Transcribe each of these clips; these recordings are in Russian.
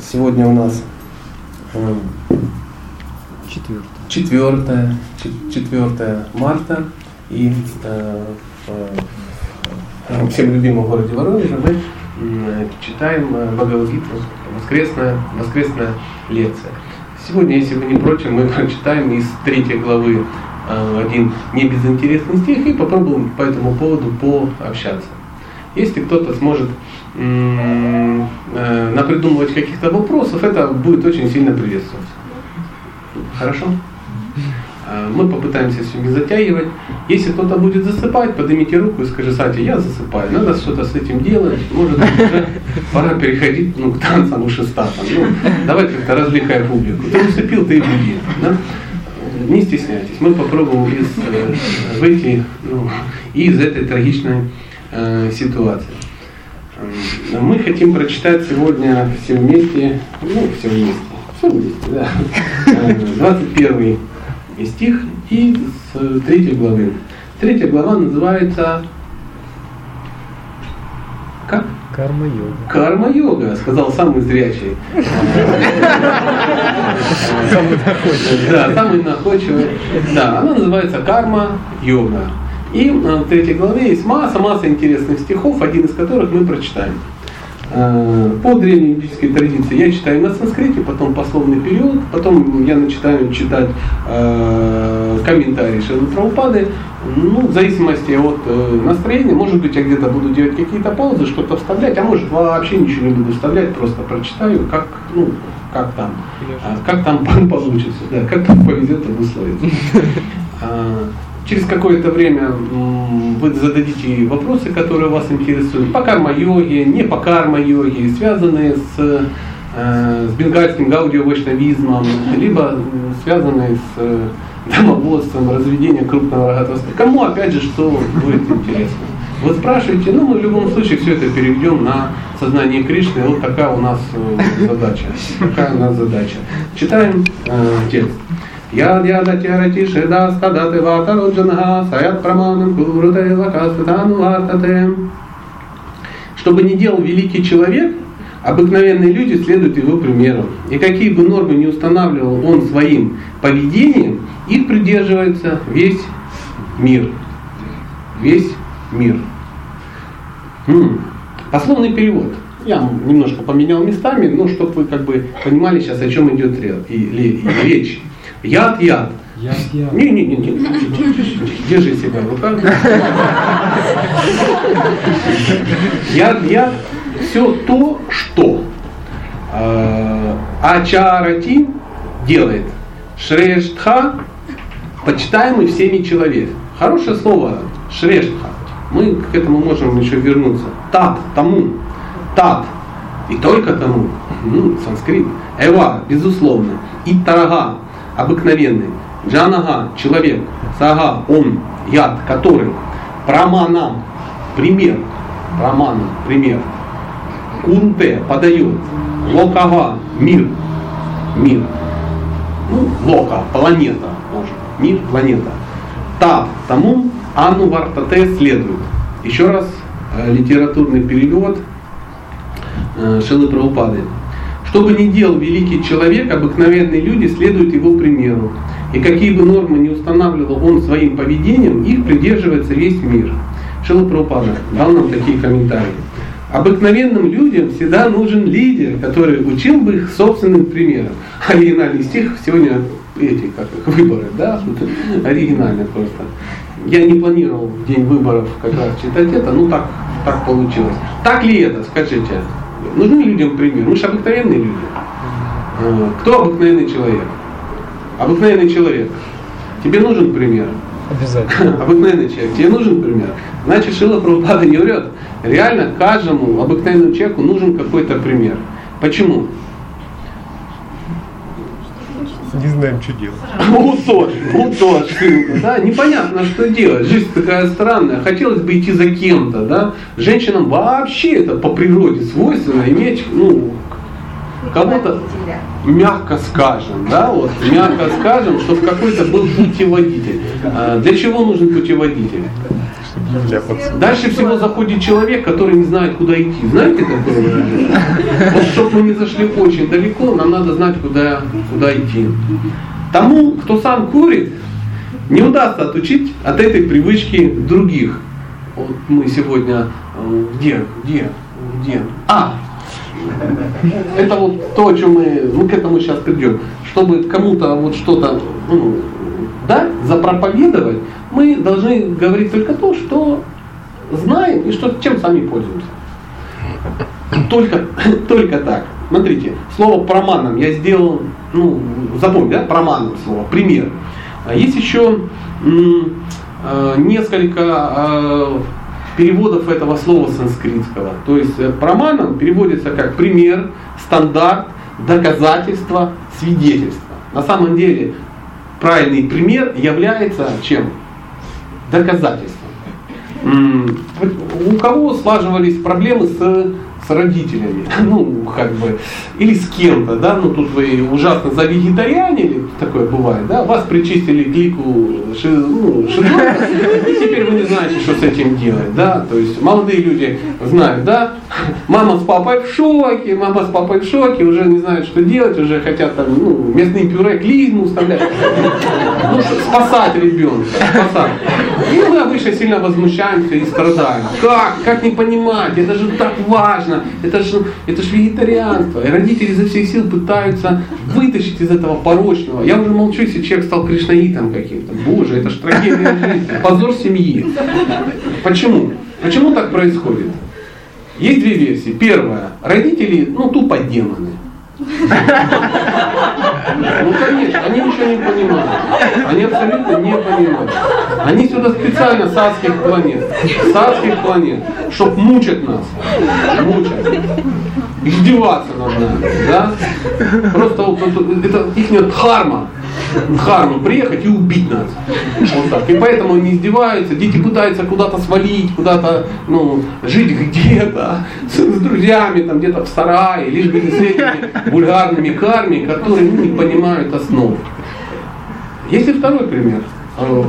Сегодня у нас четвертое. 4, 4 марта. И э, в всем любимом городе Воронеже мы читаем Бхагавадгиту, воскресная, воскресная лекция. Сегодня, если вы не против, мы прочитаем из третьей главы один не безинтересный стих и попробуем по этому поводу пообщаться. Если кто-то сможет э, напридумывать каких-то вопросов, это будет очень сильно приветствоваться. Хорошо? А, мы попытаемся все не затягивать. Если кто-то будет засыпать, поднимите руку и скажи, Сати, я засыпаю. Надо что-то с этим делать. Может быть, уже пора переходить ну, к танцам у шестатам. Ну, давай как-то развлекай публику. Ты усыпил, ты и буди. Да? Не стесняйтесь. Мы попробуем из, э, выйти ну, из этой трагичной э, ситуации. Мы хотим прочитать сегодня все вместе, ну, все вместе, все вместе, да, 21 э, стих и с третьей главы. Третья глава называется как? Карма-йога. Карма-йога, сказал самый зрячий. Самый находчивый. Да, самый находчивый. Да, она называется карма-йога. И в третьей главе есть масса-масса интересных стихов, один из которых мы прочитаем. Э, по древней индийской традиции я читаю на санскрите, потом пословный период, потом я начинаю читать э, комментарии Шилы. Ну, в зависимости от э, настроения, может быть, я где-то буду делать какие-то паузы, что-то вставлять, а может вообще ничего не буду вставлять, просто прочитаю, как, ну, как там, э, как там получится, да, как там повезет обусловиться. Через какое-то время вы зададите вопросы, которые вас интересуют, по карма-йоге, не по карма-йоге, связанные с, э, с бенгальским гаудио-вайшнавизмом, либо связанные с э, домоводством, разведением крупного рогатого Кому, опять же, что будет интересно. Вы спрашиваете, ну мы в любом случае все это переведем на сознание Кришны. Вот такая у нас э, задача. Такая у нас задача. Читаем э, текст. Шедастадаты ватароджанха саят праманам куруте лакастатану вартате. Чтобы не делал великий человек, обыкновенные люди следуют его примеру. И какие бы нормы не устанавливал он своим поведением, их придерживается весь мир. Весь мир. Пословный перевод. Я немножко поменял местами, но чтобы вы как бы понимали сейчас, о чем идет речь. Яд, яд. Яд, яд. Не, не, не, не. Держи себя в руках. Яд, яд. Все то, что э, Ачарати делает. Шрештха, почитаемый всеми человек. Хорошее слово Шрештха. Мы к этому можем еще вернуться. Тат, тому. Тат. И только тому. Ну, санскрит. Эва, безусловно. И тарага, обыкновенный. Джанага – человек. Сага – он, яд, который. Праманам – пример. Прамана – пример. Кунте – подает. Локага – мир. Мир. Ну, лока – планета. Может. Мир – планета. Та – тому, ану вартате – следует. Еще раз э, литературный перевод э, Шилы Прабхупады. Что бы ни делал великий человек, обыкновенные люди следуют его примеру. И какие бы нормы не устанавливал он своим поведением, их придерживается весь мир. Шила Прабхупада дал нам такие комментарии. Обыкновенным людям всегда нужен лидер, который учил бы их собственным примером. Оригинальный стих сегодня эти, как их, выборы, да, оригинально просто. Я не планировал в день выборов как раз читать это, ну так, так получилось. Так ли это, скажите? Нужны людям пример. Мы же обыкновенные люди. Кто обыкновенный человек? Обыкновенный человек. Тебе нужен пример? Обязательно. Обыкновенный человек. Тебе нужен пример? Значит, Шила Прабхупада не врет. Реально каждому обыкновенному человеку нужен какой-то пример. Почему? Не знаем, что делать. Вот тоже, да, непонятно, что делать. Жизнь такая странная. Хотелось бы идти за кем-то, да. Женщинам вообще это по природе свойственно иметь, ну, кого-то, мягко скажем, да, вот, мягко скажем, чтобы какой-то был путеводитель. А для чего нужен путеводитель? Дальше всего заходит человек, который не знает, куда идти. Знаете такое? Вот чтобы мы не зашли очень далеко, нам надо знать, куда, куда идти. Тому, кто сам курит, не удастся отучить от этой привычки других. Вот мы сегодня э, где, где, где? А, это вот то, о чем мы, мы к этому сейчас придем. Чтобы кому-то вот что-то ну, да, запроповедовать, мы должны говорить только то, что знаем и что, чем сами пользуемся. Только, только так. Смотрите, слово проманом я сделал, ну, запомни, да, проманом слово, пример. А есть еще э, несколько э, переводов этого слова санскритского. То есть э, проманом переводится как пример, стандарт, доказательство, свидетельство. На самом деле правильный пример является чем? Доказательством. У кого слаживались проблемы с с родителями, ну, как бы, или с кем-то, да, ну, тут вы ужасно завегетарианили, такое бывает, да, вас причистили к лику ши, ну, и теперь вы не знаете, что с этим делать, да, то есть молодые люди знают, да, мама с папой в шоке, мама с папой в шоке, уже не знают, что делать, уже хотят там, ну, местные пюре клизму вставлять, ну, спасать ребенка, спасать. И мы обычно сильно возмущаемся и страдаем. Как? Как не понимать? Это же так важно это же это ж вегетарианство. И родители изо всех сил пытаются вытащить из этого порочного. Я уже молчу, если человек стал кришнаитом каким-то. Боже, это ж трагедия жизни. Позор семьи. Почему? Почему так происходит? Есть две версии. Первая. Родители, ну, тупо демоны. Ну конечно, они ничего не понимают. Они абсолютно не понимают. Они сюда специально с адских планет, с адских планет, чтобы мучать нас. Мучать. Издеваться над нами. Да? Просто вот, вот это их дхарма. Дхарма приехать и убить нас. Вот так. И поэтому они издеваются, дети пытаются куда-то свалить, куда-то ну, жить где-то, с, с друзьями, там где-то в сарае, лишь бы не с этими вульгарными карми, которые не понимают основ. Есть и второй пример. Э,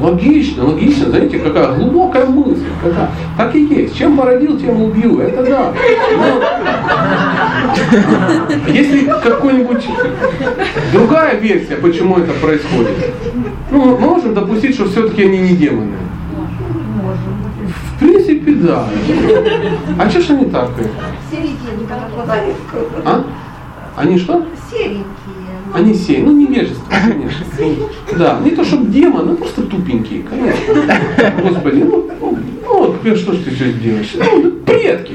логично, логично, знаете, какая глубокая мысль, какая, так и есть. Чем породил, тем убью, это да. Но, если какой-нибудь другая версия, почему это происходит, ну, мы можем допустить, что все-таки они не демоны. В принципе, да. А что ж они так? А? Они что? Серенькие. Они сеют, ну невежество, конечно. Да, не то чтобы демон, ну просто тупенькие, конечно. Господи, ну, ну, ну что ж ты сейчас делаешь? Ну, предки.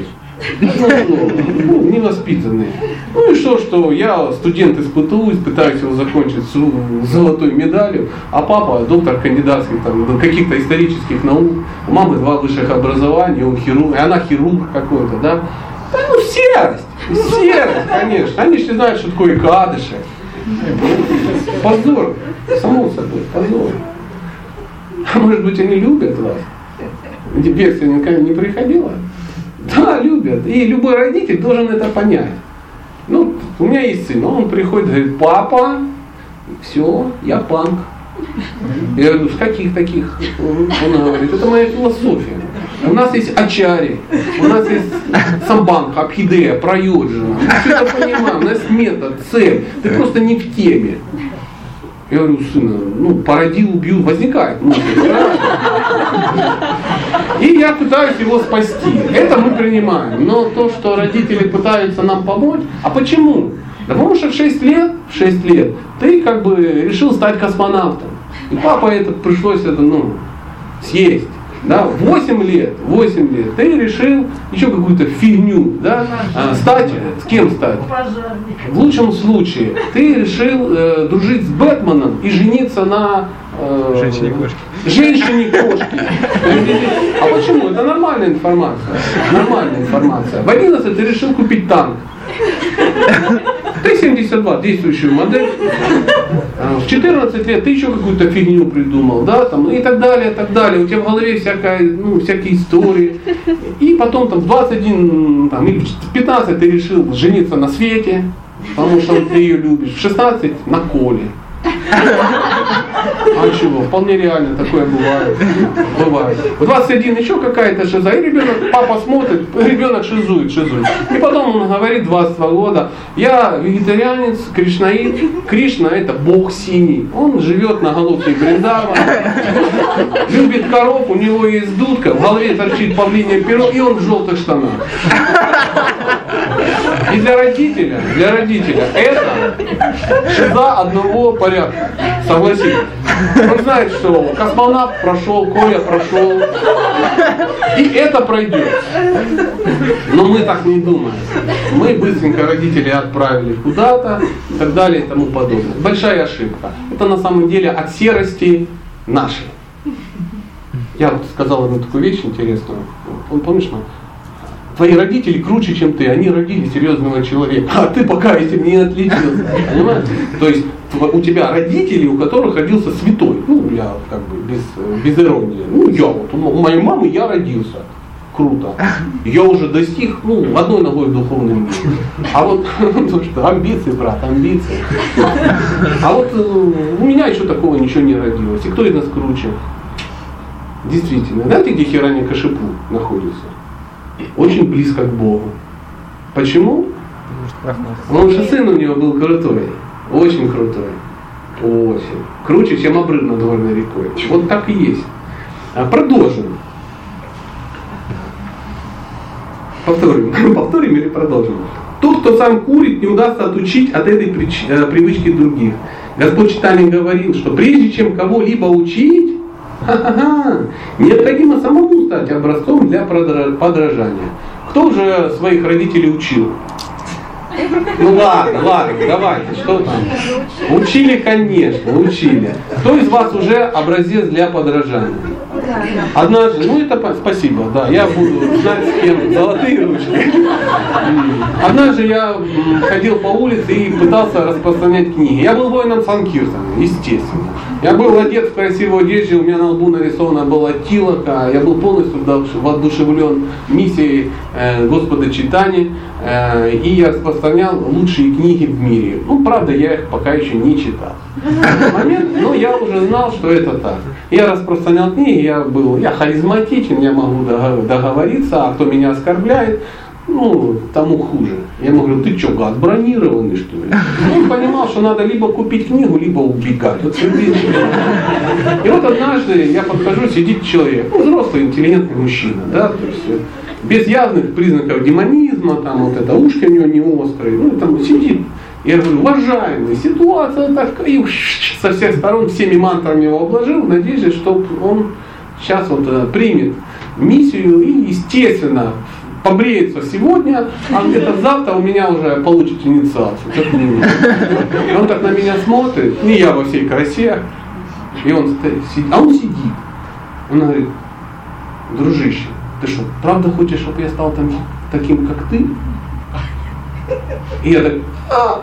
Ну, невоспитанные. Ну и что, что я студент из ПТУ, пытаюсь его закончить с золотой медалью, а папа доктор кандидатских там, каких-то исторических наук, у мамы два высших образования, он хирург, и она хирург какой-то, да. Да ну серость, серость, конечно. Они же не знают, что такое кадыши. Позор, само собой, позор. А может быть они любят вас? Версия никогда не приходила? Да, любят. И любой родитель должен это понять. Ну, у меня есть сын, он приходит, говорит, папа, все, я панк. Я говорю, с каких таких? Он говорит, это моя философия. У нас есть Ачари, у нас есть Самбанха, Абхидея, Прайоджина. Мы все это понимаем, у нас метод, цель. Ты просто не в теме. Я говорю, сына, ну, породил, убью, возникает мысль, И я пытаюсь его спасти. Это мы принимаем. Но то, что родители пытаются нам помочь, а почему? Да потому что в 6 лет, в 6 лет, ты как бы решил стать космонавтом. И папа это пришлось это, ну, съесть. Да, 8 лет, 8 лет, ты решил еще какую-то фигню, да, а, стать, с кем стать? В лучшем случае, ты решил э, дружить с Бэтменом и жениться на э, женщине-кошке. Женщине-кошке. А почему? Это нормальная информация. Нормальная информация. В 11 ты решил купить танк. Т-72, действующую модель. А, в 14 лет ты еще какую-то фигню придумал, да, там, и так далее, и так далее. У тебя в голове всякая, ну, всякие истории. И потом там в 21, там, или в 15 ты решил жениться на Свете, потому что ты ее любишь. В 16 на Коле. А чего? Вполне реально такое бывает. Бывает. В 21 еще какая-то шиза, и ребенок, папа смотрит, ребенок шизует, шизует. И потом он говорит 22 года, я вегетарианец, кришнаит. Кришна это бог синий. Он живет на головке Бриндава, любит коров, у него есть дудка, в голове торчит павлине перо, и он в желтых штанах. И для родителя, для родителя это шиза одного порядка. Согласитесь. Он знает, что космонавт прошел, Коля прошел. И это пройдет. Но мы так не думаем. Мы быстренько родителей отправили куда-то и так далее и тому подобное. Большая ошибка. Это на самом деле от серости нашей. Я вот сказал одну такую вещь интересную. Он помнишь, твои родители круче, чем ты, они родили серьезного человека, а ты пока этим не отличился. Понимаешь? То есть у тебя родители, у которых родился святой. Ну, я как бы без, без иронии. Ну, я вот, у моей мамы я родился. Круто. Я уже достиг, ну, одной ногой в духовном мире. А вот, то что, амбиции, брат, амбиции. А вот э, у меня еще такого ничего не родилось. И кто из нас круче? Действительно. Знаете, где Хирани Кашипу находится? Очень близко к Богу. Почему? Потому что сын у него был крутой. Очень крутой. Очень. Круче, чем обрыв над горной рекой. Вот так и есть. А продолжим. Повторим. Повторим или продолжим. Тот, кто сам курит, не удастся отучить от этой э, привычки других. Господь читание говорил, что прежде чем кого-либо учить, необходимо самому стать образцом для подражания. Кто же своих родителей учил? Ну ладно, ладно, давайте, что там? Учили, конечно, учили. Кто из вас уже образец для подражания? Однажды, ну это спасибо, да, я буду знать с кем золотые ручки. Однажды я ходил по улице и пытался распространять книги. Я был воином Санкиртона, естественно. Я был одет в красивую одежду, у меня на лбу нарисована была тилока, я был полностью воодушевлен миссией э, Господа Читания, э, и я распространял лучшие книги в мире. Ну, правда, я их пока еще не читал. Момент, но я уже знал, что это так. Я распространял книги, я был, я харизматичен, я могу договориться, а кто меня оскорбляет, ну, тому хуже. Я ему говорю, ты что, гад, бронированный что ли? Он понимал, что надо либо купить книгу, либо убегать. Вот и вот однажды я подхожу, сидит человек, ну, взрослый, интеллигентный мужчина, да, то есть э, без явных признаков демонизма, там вот это ушки у него не острые, ну, там сидит. Я говорю, уважаемый, ситуация такая, и со всех сторон всеми мантрами его обложил, в надежде, что он сейчас вот э, примет миссию и, естественно, побреется сегодня, а где-то завтра у меня уже получит инициацию. И он так на меня смотрит, не я во всей красе, и он сидит, а он сидит. Он говорит, дружище, ты что, правда хочешь, чтобы я стал там, таким, как ты? И я так, а!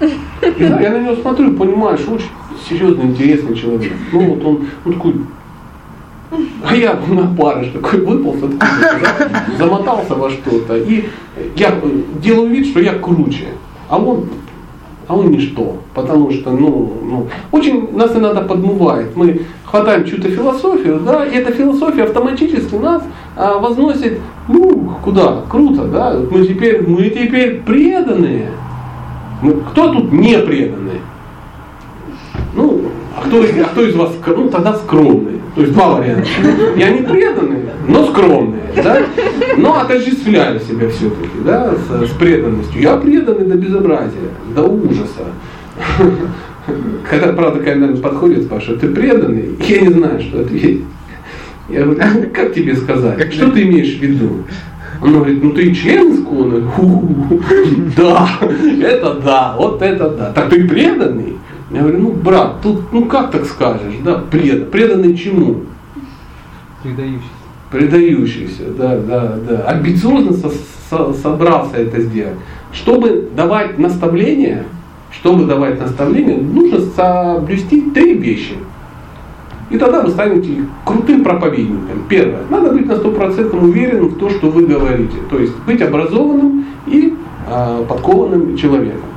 Да, я на него смотрю, понимаю, что очень серьезный, интересный человек. Ну вот он, он такой а я на барыш такой выполз, замотался во что-то. И я делаю вид, что я круче. А он, а он ничто. Потому что, ну, ну, очень нас иногда подмывает. Мы хватаем чью-то философию, да, и эта философия автоматически нас а, возносит, ну, куда? Круто, да. Мы теперь, мы теперь преданные. Мы, кто тут не преданный? Ну, а кто, а кто из вас, ну тогда скромный. То есть два варианта. Я не преданный, но скромный. Да? Но отождествляю себя все-таки да, с, с преданностью. Я преданный до безобразия, до ужаса. Когда, правда, когда подходит, спрашивает, ты преданный? Я не знаю, что ответить. Я говорю, «Ну, как тебе сказать? Что ты имеешь в виду? Он говорит, ну ты член искона? Да, это да, вот это да. Так ты преданный? Я говорю, ну брат, тут ну как так скажешь, да, пред, преданный чему? Предающийся. Предающийся, да, да, да. Амбициозно со, со, собрался это сделать. Чтобы давать наставления, чтобы давать наставления, нужно соблюсти три вещи. И тогда вы станете крутым проповедником. Первое. Надо быть на сто процентов уверенным в том, что вы говорите. То есть быть образованным и э, подкованным человеком.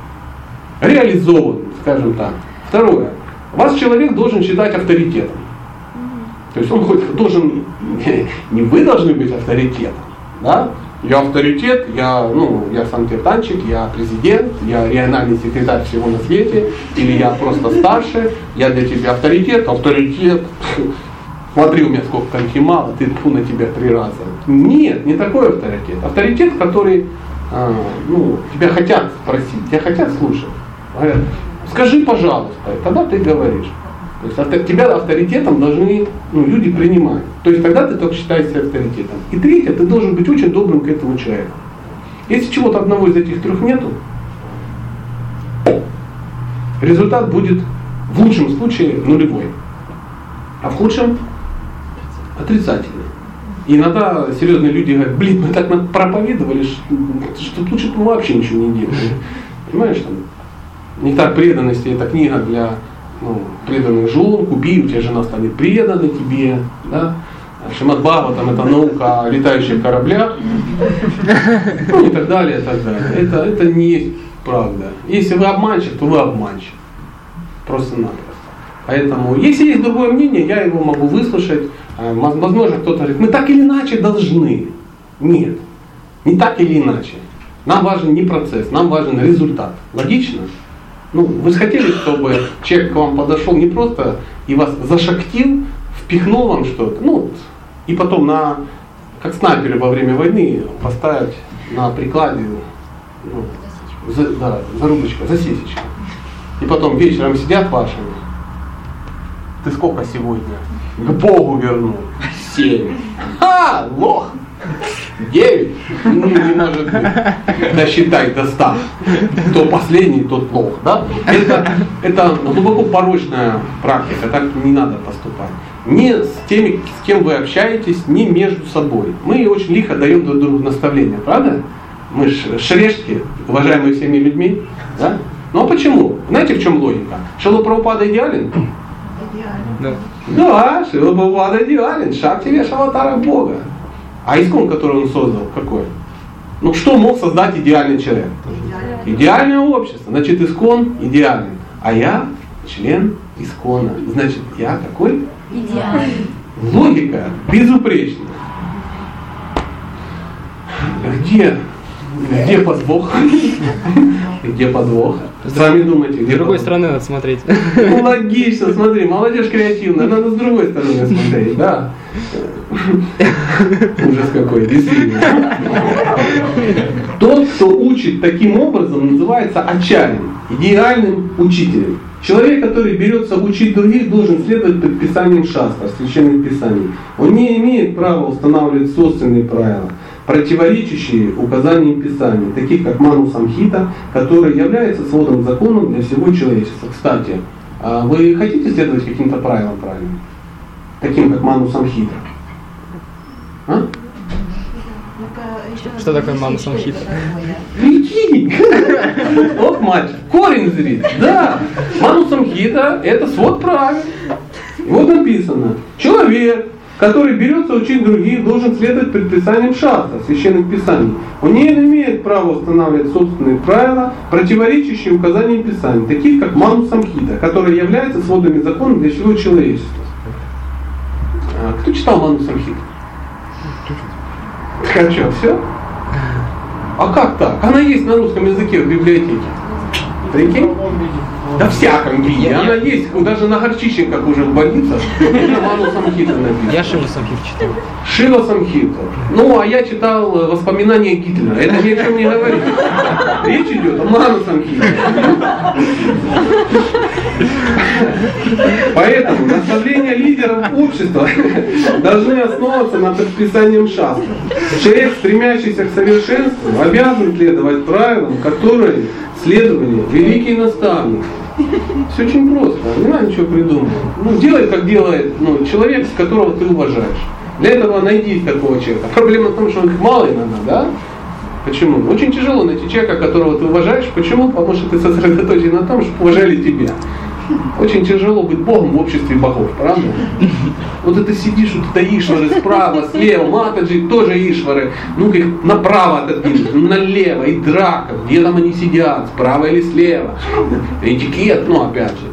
Реализованным скажем так. Второе. Вас человек должен считать авторитетом. То есть он хоть должен, не вы должны быть авторитетом, да? Я авторитет, я, ну, я санкиртанчик, я президент, я региональный секретарь всего на свете, или я просто старше, я для тебя авторитет, авторитет. Смотри, у меня сколько коньки мало, ты тьфу на тебя три раза. Нет, не такой авторитет. Авторитет, который, а, ну, тебя хотят спросить, тебя хотят слушать. Говорят, скажи, пожалуйста, и тогда ты говоришь. То есть тебя авторитетом должны ну, люди принимать. То есть тогда ты только считаешься авторитетом. И третье, ты должен быть очень добрым к этому человеку. Если чего-то одного из этих трех нету, результат будет в лучшем случае нулевой, а в худшем отрицательный. И иногда серьезные люди говорят, блин, мы так проповедовали, что лучше мы вообще ничего не делали. Понимаешь, там, Нектар преданности это книга для ну, преданных жен, купи, у тебя жена станет преданной тебе, да? Шимадбава, там это наука о летающих кораблях, ну и так далее, и так далее. Это, это не есть правда. Если вы обманщик, то вы обманщик. Просто-напросто. Поэтому, если есть другое мнение, я его могу выслушать. А, возможно, кто-то говорит, мы так или иначе должны. Нет, не так или иначе. Нам важен не процесс, нам важен результат. Логично? Ну, вы же хотели, чтобы человек к вам подошел не просто и вас зашактил, впихнул вам что-то, ну, и потом на, как снайперы во время войны, поставить на прикладе, ну, за, да, зарубочка, засесечка. И потом вечером сидят ваши, ты сколько сегодня? К Богу вернул. Семь. Ха, лох. Девять? Ну, не может быть. Досчитай до ста. Кто последний, тот плох. Да? Это, это глубоко порочная практика, так не надо поступать. Не с теми, с кем вы общаетесь, не между собой. Мы очень лихо даем друг другу наставления, правда? Мы шрешки, уважаемые всеми людьми. Да? Ну а почему? Знаете, в чем логика? Шило Прабхупада идеален? Идеален. Да, да Шила Прабхупада идеален. Шаг тебе шаватара Бога. А искон, который он создал, какой? Ну что мог создать идеальный человек? Идеальное, идеальное общество. Значит, искон идеальный. А я член искона. Значит, я какой? Идеальный. Логика безупречная. Где, где подвох? Где подвох? Сами думайте. Где с другой стороны надо смотреть. Ну, логично, смотри, молодежь креативная, надо с другой стороны смотреть, да. Ужас какой, действительно. Тот, кто учит таким образом, называется ачарем, идеальным учителем. Человек, который берется учить других, должен следовать предписаниям шастра, священных писаний. Он не имеет права устанавливать собственные правила противоречащие указаниям Писания, таких как Ману Самхита, который является сводом законом для всего человечества. Кстати, а вы хотите следовать каким-то правилам правильным? Таким как Ману Самхита? А? Что такое Ману Самхита? Прикинь! Вот мальчик, корень зрит. Да, Ману Самхита это свод правил. И вот написано, человек, который берется учить других, должен следовать предписаниям шаста, священных писаний. Он не имеет права устанавливать собственные правила, противоречащие указаниям Писаний, таких как Ману Самхита, которые являются сводами закона для всего человечества. А, кто читал Ману Самхита? А что, все? А как так? Она есть на русском языке в библиотеке. Прикинь? Да всяком виде. Она есть даже на горчичниках уже в больницах. Ману Самхита написано. Я Шива Самхит читал. Шива Самхита. Ну, а я читал э, воспоминания Гитлера. Это ни о чем не говорит. Речь идет о Ману Самхите. Поэтому наставления лидеров общества должны основываться на предписанием шастра. Человек, стремящийся к совершенству, обязан следовать правилам, которые следовали великие наставники. Все очень просто, не надо ничего придумать. Ну, делай, как делает ну, человек, которого ты уважаешь. Для этого найди такого человека. Проблема в том, что их мало иногда, да? Почему? Очень тяжело найти человека, которого ты уважаешь. Почему? Потому что ты сосредоточен на том, чтобы уважали тебя. Очень тяжело быть Богом в обществе богов, правда? Вот это сидишь, вот это Ишвары справа, слева, Матаджи тоже Ишвары. Ну-ка их направо отодвинуть, налево, и драка, где там они сидят, справа или слева. Этикет, ну опять же.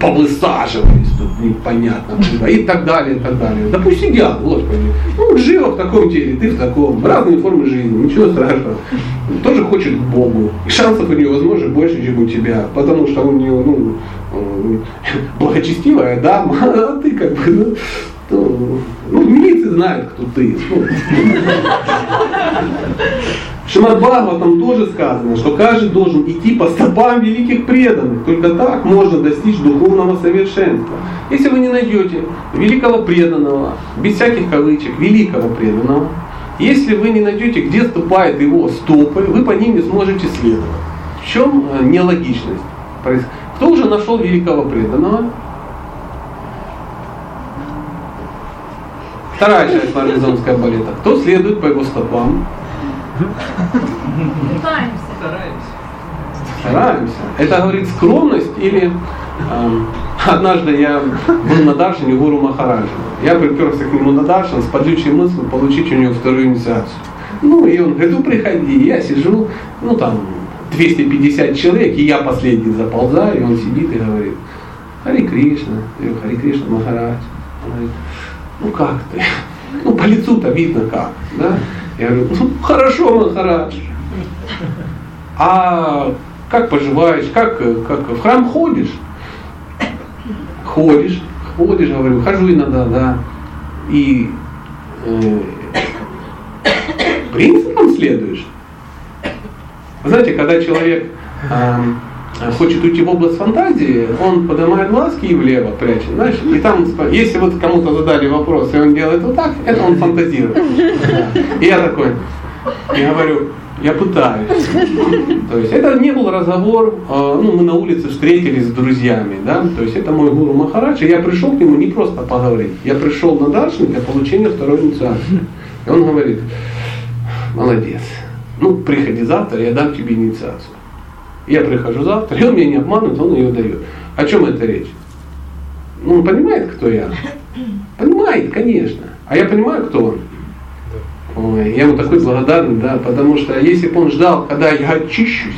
Повысаживались тут непонятно куда, и так далее, и так далее. Да пусть сидят, Господи. Ну, живо в таком теле, ты в таком. Разные формы жизни, ничего страшного. Тоже хочет к Богу. И шансов у него, возможно, больше, чем у тебя. Потому что у него, ну, благочестивая дама, а ты как бы, ну, ну, ну, милиции знают, кто ты. Ну. Шимад там тоже сказано, что каждый должен идти по стопам великих преданных. Только так можно достичь духовного совершенства. Если вы не найдете великого преданного, без всяких кавычек, великого преданного, если вы не найдете, где ступает его стопы, вы по ним не сможете следовать. В чем э, нелогичность? Кто уже нашел великого преданного? Вторая часть пармезонская балета. Кто следует по его стопам? Пытаемся. Стараемся. Это говорит скромность или э, однажды я был на Даршине Гуру Махараджа. Я приперся к нему на Даршин с подлючей мыслью получить у него вторую инициацию. Ну и он говорит, ну приходи. Я сижу, ну там 250 человек, и я последний заползаю, и он сидит и говорит, Хари Кришна, я говорю, Хари Кришна Махарадж. Он говорит, ну как ты? Ну по лицу-то видно как, да? Я говорю, ну хорошо, Махарадж. А как поживаешь, как, как в храм ходишь? Ходишь, ходишь, говорю, хожу иногда, да. И э, принципам следуешь. Знаете, когда человек э, хочет уйти в область фантазии, он поднимает глазки и влево прячет, знаешь, и там, если вот кому-то задали вопрос, и он делает вот так, это он фантазирует. И я такой, я говорю, я пытаюсь. То есть это не был разговор, э, ну мы на улице встретились с друзьями, да, то есть это мой гуру Махарадж, и я пришел к нему не просто поговорить, я пришел на Даршин для получения второй инициации. И он говорит, молодец, ну приходи завтра, я дам тебе инициацию. Я прихожу завтра, и он меня не обманывает, он ее дает. О чем это речь? Ну, он понимает, кто я? Понимает, конечно. А я понимаю, кто он. Ой, я ему такой благодарный, да, потому что если бы он ждал, когда я очищусь,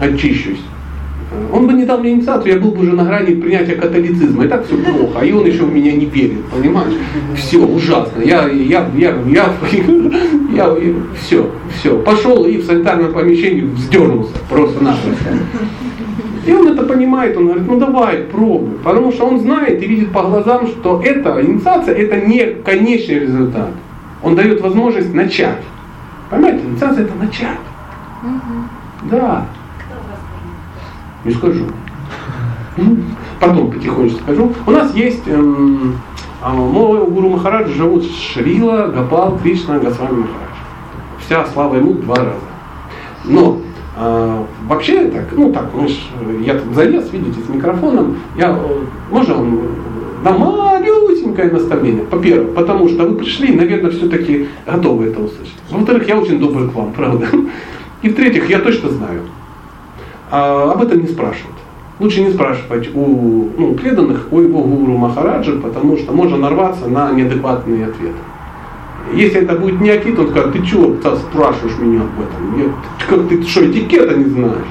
очищусь, он бы не дал мне инициацию, я был бы уже на грани принятия католицизма. И так все плохо, а он еще в меня не верит, понимаешь? Все ужасно. Я, я, я, я, я, я все, все. Пошел и в санитарном помещении вздернулся просто-напросто. И он это понимает, он говорит, ну давай, пробуй. Потому что он знает и видит по глазам, что эта инициация, это не конечный результат. Он дает возможность начать. Понимаете, инициация это начать. Угу. Да. Не скажу. Потом потихонечку скажу. У нас есть эм, мой гуру Махарадж живут Шрила, Гапал, Кришна, Госвами Махарадж. Вся слава ему два раза. Но а, вообще так, ну так, мы ж, я тут залез, видите, с микрофоном, я, можно он на малюсенькое наставление. Во-первых, потому что вы пришли, наверное, все-таки готовы это услышать. Во-вторых, я очень добрый к вам, правда. И в-третьих, я точно знаю, а об этом не спрашивают. Лучше не спрашивать у ну, преданных, у его гуру Махараджа, потому что можно нарваться на неадекватные ответы. Если это будет не Акит, он скажет, ты чего спрашиваешь меня об этом? Я, как ты что, этикета не знаешь?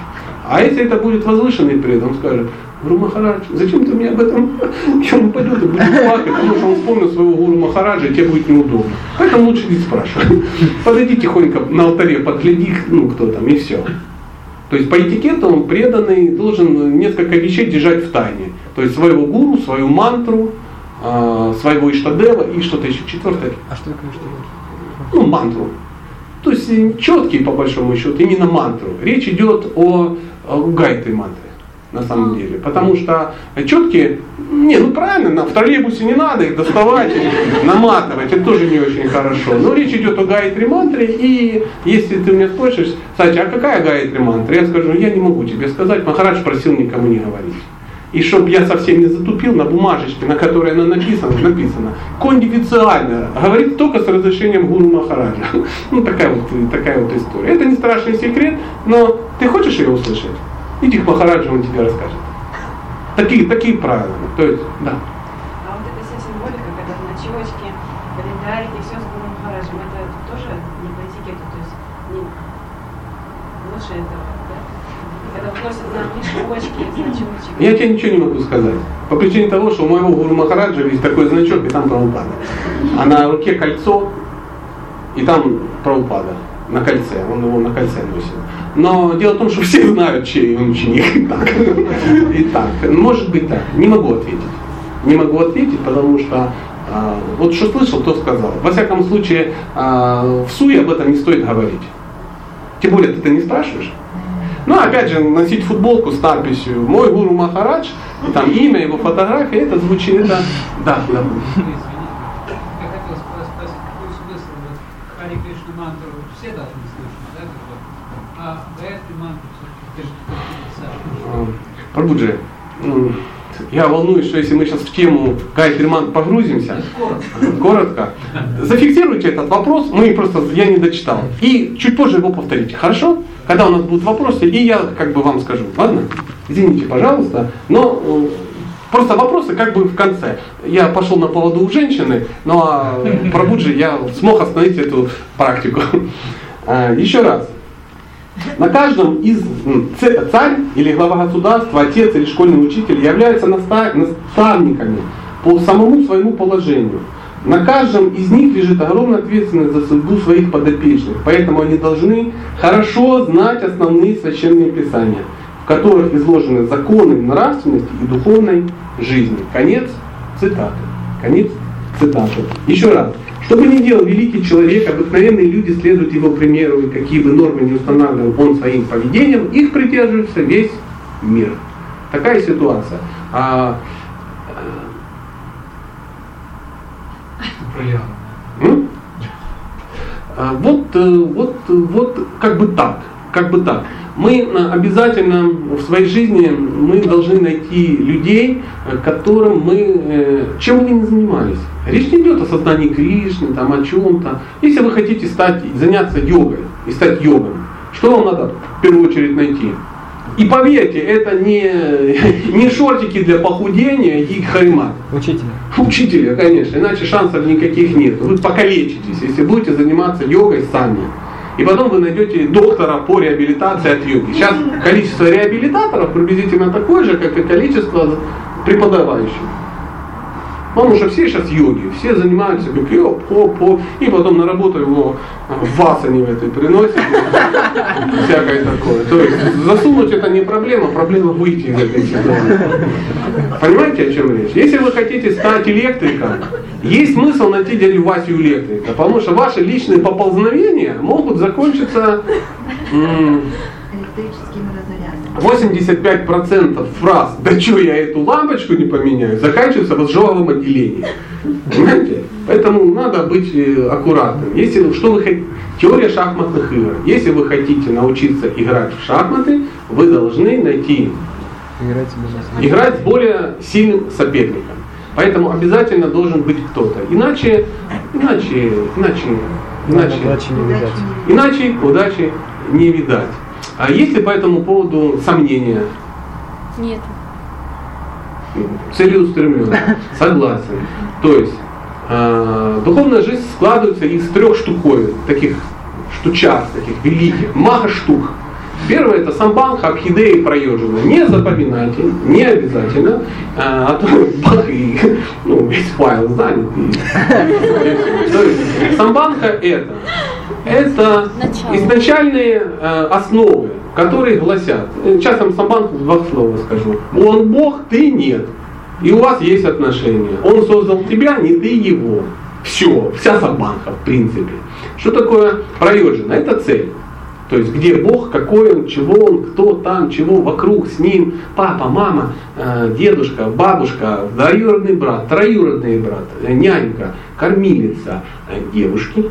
А если это будет возвышенный предан, он скажет, Гуру Махарадж, зачем ты мне об этом? И он пойдет и будет плакать, потому что он вспомнил своего Гуру Махараджа, и тебе будет неудобно. Поэтому лучше не спрашивай. Подойди тихонько на алтаре, подгляди, ну кто там, и все. То есть по этикету он преданный должен несколько вещей держать в тайне. То есть своего гуру, свою мантру, а, своего Иштадева и что-то еще четвертое. А что такое Иштадева? Ну, мантру. То есть э, четкий по большому счету, именно мантру. Речь идет о, гайтре мантре на самом деле. Потому что четкие, не, ну правильно, в троллейбусе не надо их доставать наматывать, это тоже не очень хорошо. Но речь идет о гайатри мантре, и если ты меня спросишь, кстати, а какая гайатри мантра? Я скажу, я не могу тебе сказать, Махарадж просил никому не говорить. И чтобы я совсем не затупил, на бумажечке, на которой она написана, написано кондифициально, говорит только с разрешением Гуру Махараджа. Ну такая вот, такая вот история. Это не страшный секрет, но ты хочешь ее услышать? Иди к Махараджу, он тебе расскажет. Такие, такие правила. То есть, да. А вот эта вся символика, когда на чевочке, календарики, все с Гуру Махараджем, это тоже не по этикету, то есть не лучше этого, да? когда вот носят нам мешочки, значочек. Я тебе ничего не могу сказать. По причине того, что у моего Гуру Махараджа есть такой значок, и там Прабхупада. А на руке кольцо, и там Прабхупада на кольце, он его на кольце носит. Но дело в том, что все знают, чей он ученик. И так. Может быть так. Не могу ответить. Не могу ответить, потому что а, вот что слышал, то сказал. Во всяком случае, а, в суе об этом не стоит говорить. Тем более ты это не спрашиваешь. Ну, опять же, носить футболку с надписью «Мой гуру Махарадж», там имя, его фотография, это звучит, это, да, да. Извините, я хотел спросить, какой смысл вот Хари Кришна мантру все должны слышать, да, как бы, а Гайатри мантру все-таки Прабуджи, м, я волнуюсь, что если мы сейчас в тему Гайатри Мантр погрузимся, коротко, зафиксируйте этот вопрос, мы просто, я не дочитал, и чуть позже его повторите, хорошо? Когда у нас будут вопросы, и я как бы вам скажу, ладно? Извините, пожалуйста, но э, Просто вопросы как бы в конце. Я пошел на поводу у женщины, но а, про Буджи я смог остановить эту практику. А, Еще раз. На каждом из царь или глава государства, отец или школьный учитель являются наста- наставниками по самому своему положению. На каждом из них лежит огромная ответственность за судьбу своих подопечных, поэтому они должны хорошо знать основные священные писания, в которых изложены законы нравственности и духовной жизни. Конец цитаты. Конец цитаты. Еще раз. Что бы ни делал великий человек, обыкновенные люди следуют его примеру, и какие бы нормы не устанавливал он своим поведением, их придерживается весь мир. Такая ситуация. А, м? А, вот, э, вот, вот как бы так, как бы так. Мы обязательно в своей жизни мы должны найти людей, э, которым мы, э, чем вы ни занимались. Речь не идет о сознании Кришны, там, о чем-то. Если вы хотите стать, заняться йогой и стать йогом, что вам надо в первую очередь найти? И поверьте, это не, не шортики для похудения и харимат. Учителя. Учителя, конечно, иначе шансов никаких нет. Вы покалечитесь, если будете заниматься йогой сами. И потом вы найдете доктора по реабилитации от йоги. Сейчас количество реабилитаторов приблизительно такое же, как и количество преподавающих. Потому что все сейчас йоги, все занимаются бикьё, хоп, хоп, и потом на работу его в васане в этой приносят, всякое такое. То есть засунуть это не проблема, проблема выйти из этой ситуации. Понимаете, о чем речь? Если вы хотите стать электриком, есть смысл найти дядю Васю электрика, потому что ваши личные поползновения могут закончиться. 85% фраз «Да что я эту лампочку не поменяю» заканчиваются в изжоговом отделении. Понимаете? Поэтому надо быть э, аккуратным. Если что вы хотите, теория шахматных игр. Если вы хотите научиться играть в шахматы, вы должны найти Играть играть с более сильным соперником. Поэтому обязательно должен быть кто-то. Иначе, иначе, иначе, иначе, иначе удачи не видать. А есть ли по этому поводу сомнения? Нет. целеустремленно, согласен. То есть э, духовная жизнь складывается из трех штуковин, таких штучат, таких великих, маха штук. Первое это самбанха, абхидея и проежина. Не запоминайте, не обязательно, э, а то бах и ну, весь файл занят. И- самбанха это, это Начало. изначальные э, основы, которые гласят, сейчас я самбанху в двух словах скажу. Он Бог, ты нет. И у вас есть отношения. Он создал тебя, не ты его. Все, вся самбанха в принципе. Что такое проежина? Это цель. То есть где Бог, какой Он, чего Он, кто там, чего вокруг с Ним, папа, мама, э, дедушка, бабушка, двоюродный брат, троюродный брат, э, нянька, кормилица, э, девушки,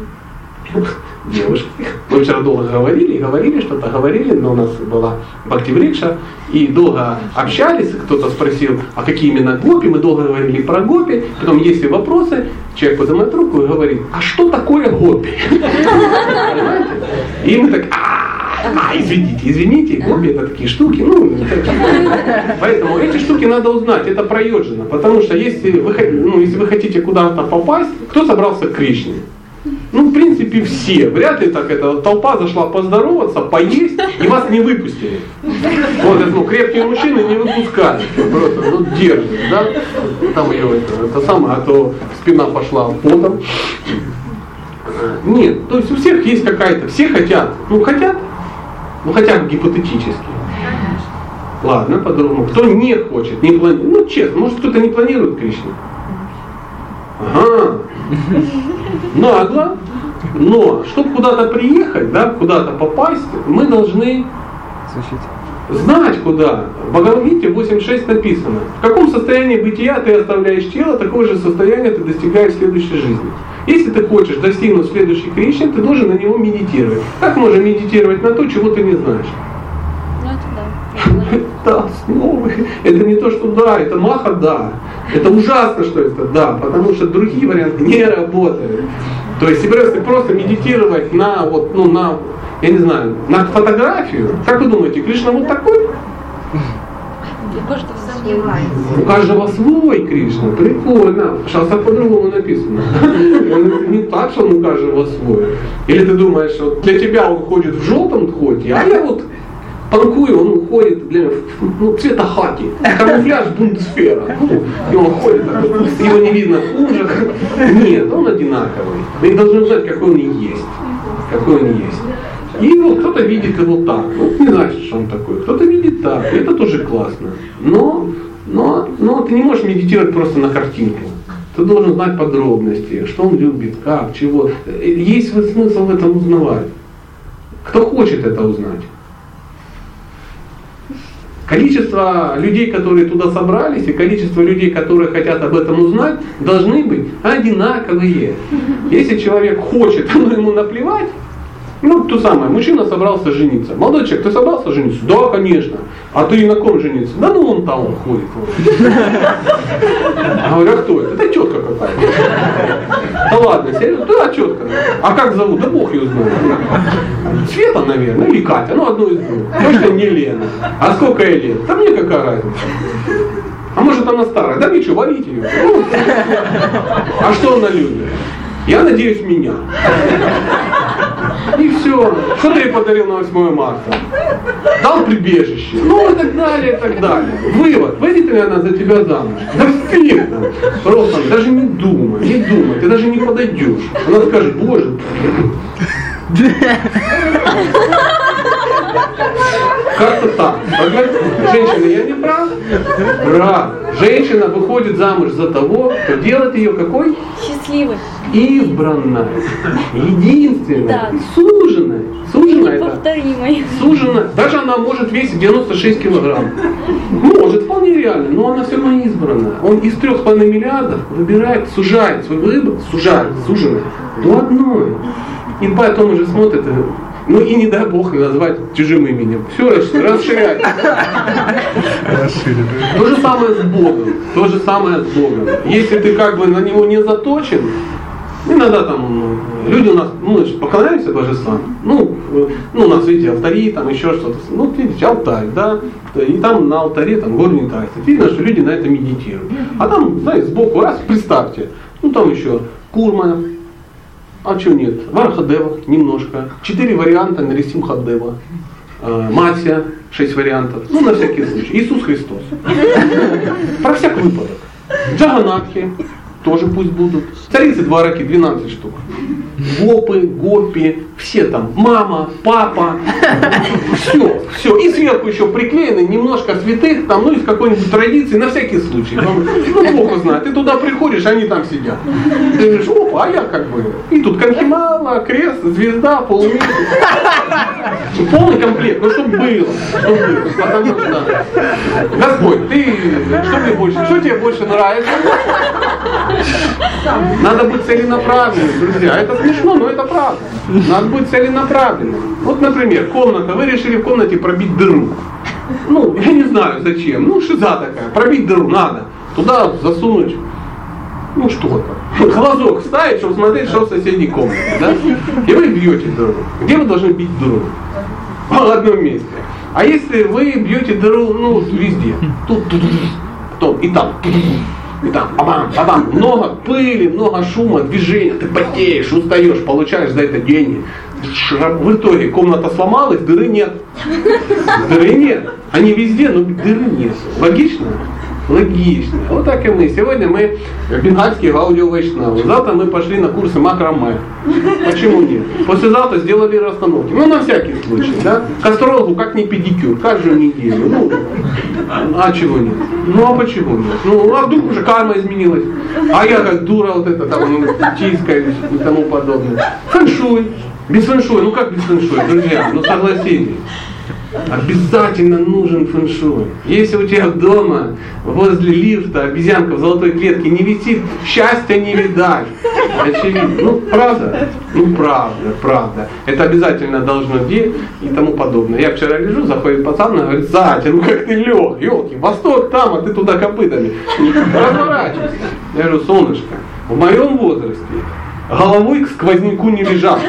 девушки. Мы вчера долго говорили, говорили что-то, говорили, но у нас была Бхактиврикша, и долго общались, кто-то спросил, а какие именно гопи, мы долго говорили про гопи, потом если вопросы, человек поднимает руку и говорит, а что такое гопи? И мы так, а, а, извините, извините, гопи это такие штуки, ну, поэтому эти штуки надо узнать, это проезжено, потому что если вы, ну, если вы хотите куда-то попасть, кто собрался к Кришне? Ну, в принципе, все. Вряд ли так это толпа зашла поздороваться, поесть, и вас не выпустили. Вот это, ну, крепкие мужчины не выпускают. Просто, ну, держат, да? Там ее это, это самое, а то спина пошла потом. Нет, то есть у всех есть какая-то, все хотят, ну хотят, ну хотя бы гипотетически. Ладно, по-другому. Кто не хочет, не планирует, ну честно, может кто-то не планирует Кришну. Ага, нагло, но чтобы куда-то приехать, да, куда-то попасть, мы должны знать куда. В Бхагавадгите 8.6 написано, в каком состоянии бытия ты оставляешь тело, такое же состояние ты достигаешь в следующей жизни. Если ты хочешь достигнуть следующей Кришны, ты должен на него медитировать. Как можно медитировать на то, чего ты не знаешь? Ну да. Это основы. Это не то, что да, это маха да. Это ужасно, что это да, потому что другие варианты не работают. То есть, если просто медитировать на вот, ну, на, я не знаю, на фотографию, как вы думаете, Кришна вот такой? У каждого свой Кришна. Прикольно. Сейчас по-другому написано. Не так, что он у каждого свой. Или ты думаешь, что для тебя он ходит в желтом ходе, а я вот панкую, он уходит для ну, цвета хаки, камуфляж бундесфера. И он ходит, его не видно хуже. Нет, он одинаковый. Вы должны знать, какой он есть. Какой он есть. И вот кто-то видит его так, ну, не значит, что он такой, кто-то видит так, и это тоже классно. Но, но, но ты не можешь медитировать просто на картинку. Ты должен знать подробности, что он любит, как, чего. Есть смысл в этом узнавать. Кто хочет это узнать? Количество людей, которые туда собрались, и количество людей, которые хотят об этом узнать, должны быть одинаковые. Если человек хочет, но ему наплевать, ну, то самое, мужчина собрался жениться. Молодой человек, ты собрался жениться? Да, конечно. А ты на ком жениться? Да ну он там он ходит. А говорю, а кто это? Это тетка какая-то. Да ладно, серьезно? Да, тетка. А как зовут? Да бог ее знает. Света, наверное, или Катя, ну одну из двух. Точно не Лена. А сколько ей лет? Да мне какая разница. А может она старая? Да ничего, валите ее. А что она любит? Я надеюсь, меня. И все. Что ты ей подарил на 8 марта? Дал прибежище. Ну и так далее, и так далее. Вывод. Выйдет ли она за тебя замуж? Да стыдно. Просто даже не думай, не думай. Ты даже не подойдешь. Она скажет, боже. Как-то так. Женщина, я не прав? Прав. Женщина выходит замуж за того, кто делает ее какой? Счастливой. Избранной. Единственной. Да. Суженной. Суженная. Неповторимой. Суженная. Даже она может весить 96 килограмм. Может, вполне реально, но она все равно избранная. Он из 3,5 миллиардов выбирает, сужает свой выбор, сужает, суженный, до одной. И поэтому уже смотрит, э, ну и не дай бог назвать чужим именем. Все расширяет. То же самое с Богом. То же самое с Богом. Если ты как бы на него не заточен, Иногда там ну, люди у нас, ну, мы же поклоняемся божествам. Ну, э, ну, у нас, видите, алтари, там еще что-то. Ну, видите, алтарь, да. И там на алтаре там горний тайство. Видно, что люди на это медитируют. А там, знаете, сбоку раз, представьте, ну там еще курма, а чего нет? Варахадева немножко. Четыре варианта Нарисим Хадева. Э, Матья, шесть вариантов. Ну, на всякий случай. Иисус Христос. Про всяк выпадок. Джаганатхи тоже пусть будут. Царицы двораки 12 штук. Гопы, гопи, все там, мама, папа, все, все. И сверху еще приклеены немножко святых, там, ну, из какой-нибудь традиции, на всякий случай. Ну, ну плохо знает. Ты туда приходишь, они там сидят. Ты говоришь, опа, а я как бы. И тут конхимала, крест, звезда, полумесяц. Полный комплект, ну чтобы было. Было. Потому что, Господь, ты, что тебе больше, что тебе больше нравится? Надо быть целенаправленным, друзья. Это смешно, но это правда. Надо быть целенаправленным. Вот, например, комната. Вы решили в комнате пробить дыру. Ну, я не знаю зачем. Ну, шиза такая. Пробить дыру надо. Туда засунуть ну что-то. Глазок ставить, чтобы смотреть, что в соседней комнате. Да? И вы бьете дыру. Где вы должны бить дыру? В одном месте. А если вы бьете дыру, ну, везде. Тут, тут, тут, потом и там. И там бабам, бабам, много пыли, много шума, движения, ты потеешь, устаешь, получаешь за это деньги. В итоге комната сломалась, дыры нет. Дыры нет. Они везде, но дыры нет. Логично? Логично. Вот так и мы. Сегодня мы бенгальские гаудио вайшнавы. Завтра мы пошли на курсы макраме. Почему нет? Послезавтра сделали расстановки. Ну, на всякий случай. Да? К астрологу как не педикюр, каждую неделю. Ну, а чего нет? Ну, а почему нет? Ну, а вдруг уже карма изменилась? А я как дура вот это там тискаюсь и тому подобное. Фэншуй. Без фэншуй. Ну как без фэншуй, друзья? Ну согласитесь. Обязательно нужен фэншуй. Если у тебя дома возле лифта обезьянка в золотой клетке не висит, счастья не видать. Очевидно. Ну, правда? Ну, правда, правда. Это обязательно должно быть и тому подобное. Я вчера лежу, заходит пацан говорит, Затя, ну как ты лег, елки, восток там, а ты туда копытами. Разворачивайся. Я говорю, солнышко, в моем возрасте головой к сквозняку не лежат.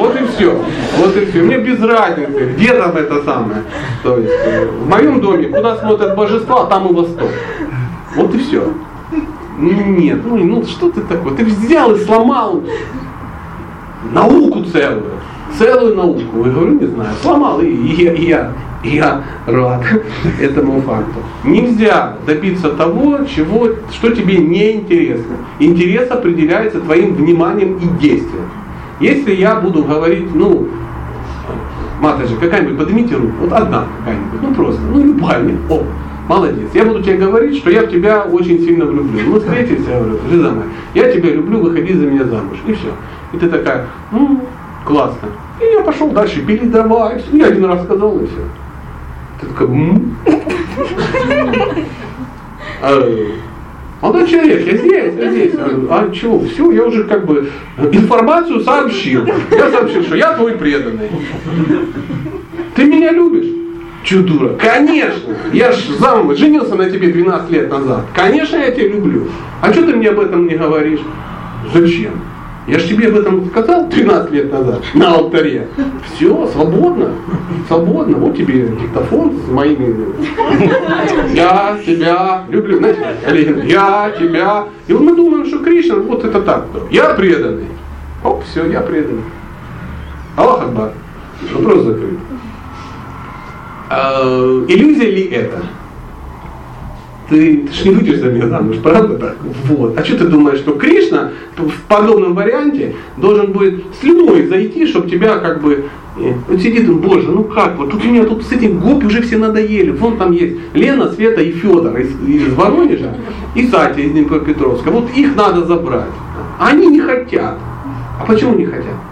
Вот и все. Вот и все. Мне без разницы, где там это самое. То есть э, в моем доме, куда смотрят божества, там и восток. Вот и все. Нет, ну, ну что ты такой? Ты взял и сломал науку целую. Целую науку. Я говорю, не знаю. Сломал и, и, и я я рад этому факту. Нельзя добиться того, чего, что тебе не интересно. Интерес определяется твоим вниманием и действием. Если я буду говорить, ну, Матаджи, какая-нибудь, поднимите руку, вот одна какая-нибудь, ну просто, ну любая, нет, о, молодец. Я буду тебе говорить, что я в тебя очень сильно влюблю. Мы встретимся, я говорю, Жиза моя, я тебя люблю, выходи за меня замуж. И все. И ты такая, ну, классно. И я пошел дальше передавать. Я один раз сказал, и все. Ты такая, Молодой человек, я здесь, я здесь. А чего? Все, я уже как бы информацию сообщил. Я сообщил, что я твой преданный. Ты меня любишь? Че дура? Конечно! Я ж зам женился на тебе 12 лет назад. Конечно, я тебя люблю. А что ты мне об этом не говоришь? Зачем? Я же тебе об этом сказал 13 лет назад на алтаре. Все, свободно. Свободно. Вот тебе диктофон с моими. Я тебя люблю. Знаете, я тебя. И вот мы думаем, что Кришна, вот это так. Я преданный. Оп, все, я преданный. Аллах Акбар. Вопрос закрыт. А, иллюзия ли это? Ты, ты же не выйдешь за меня замуж, правда так? Вот. А что ты думаешь, что Кришна в подобном варианте должен будет слюной зайти, чтобы тебя как бы э, вот сидит он, боже, ну как вот, тут у меня тут с этим гопи уже все надоели. Вон там есть Лена, Света и Федор из, из Воронежа, и Сатя из Днепропетровска. Вот их надо забрать. Они не хотят. А почему не хотят?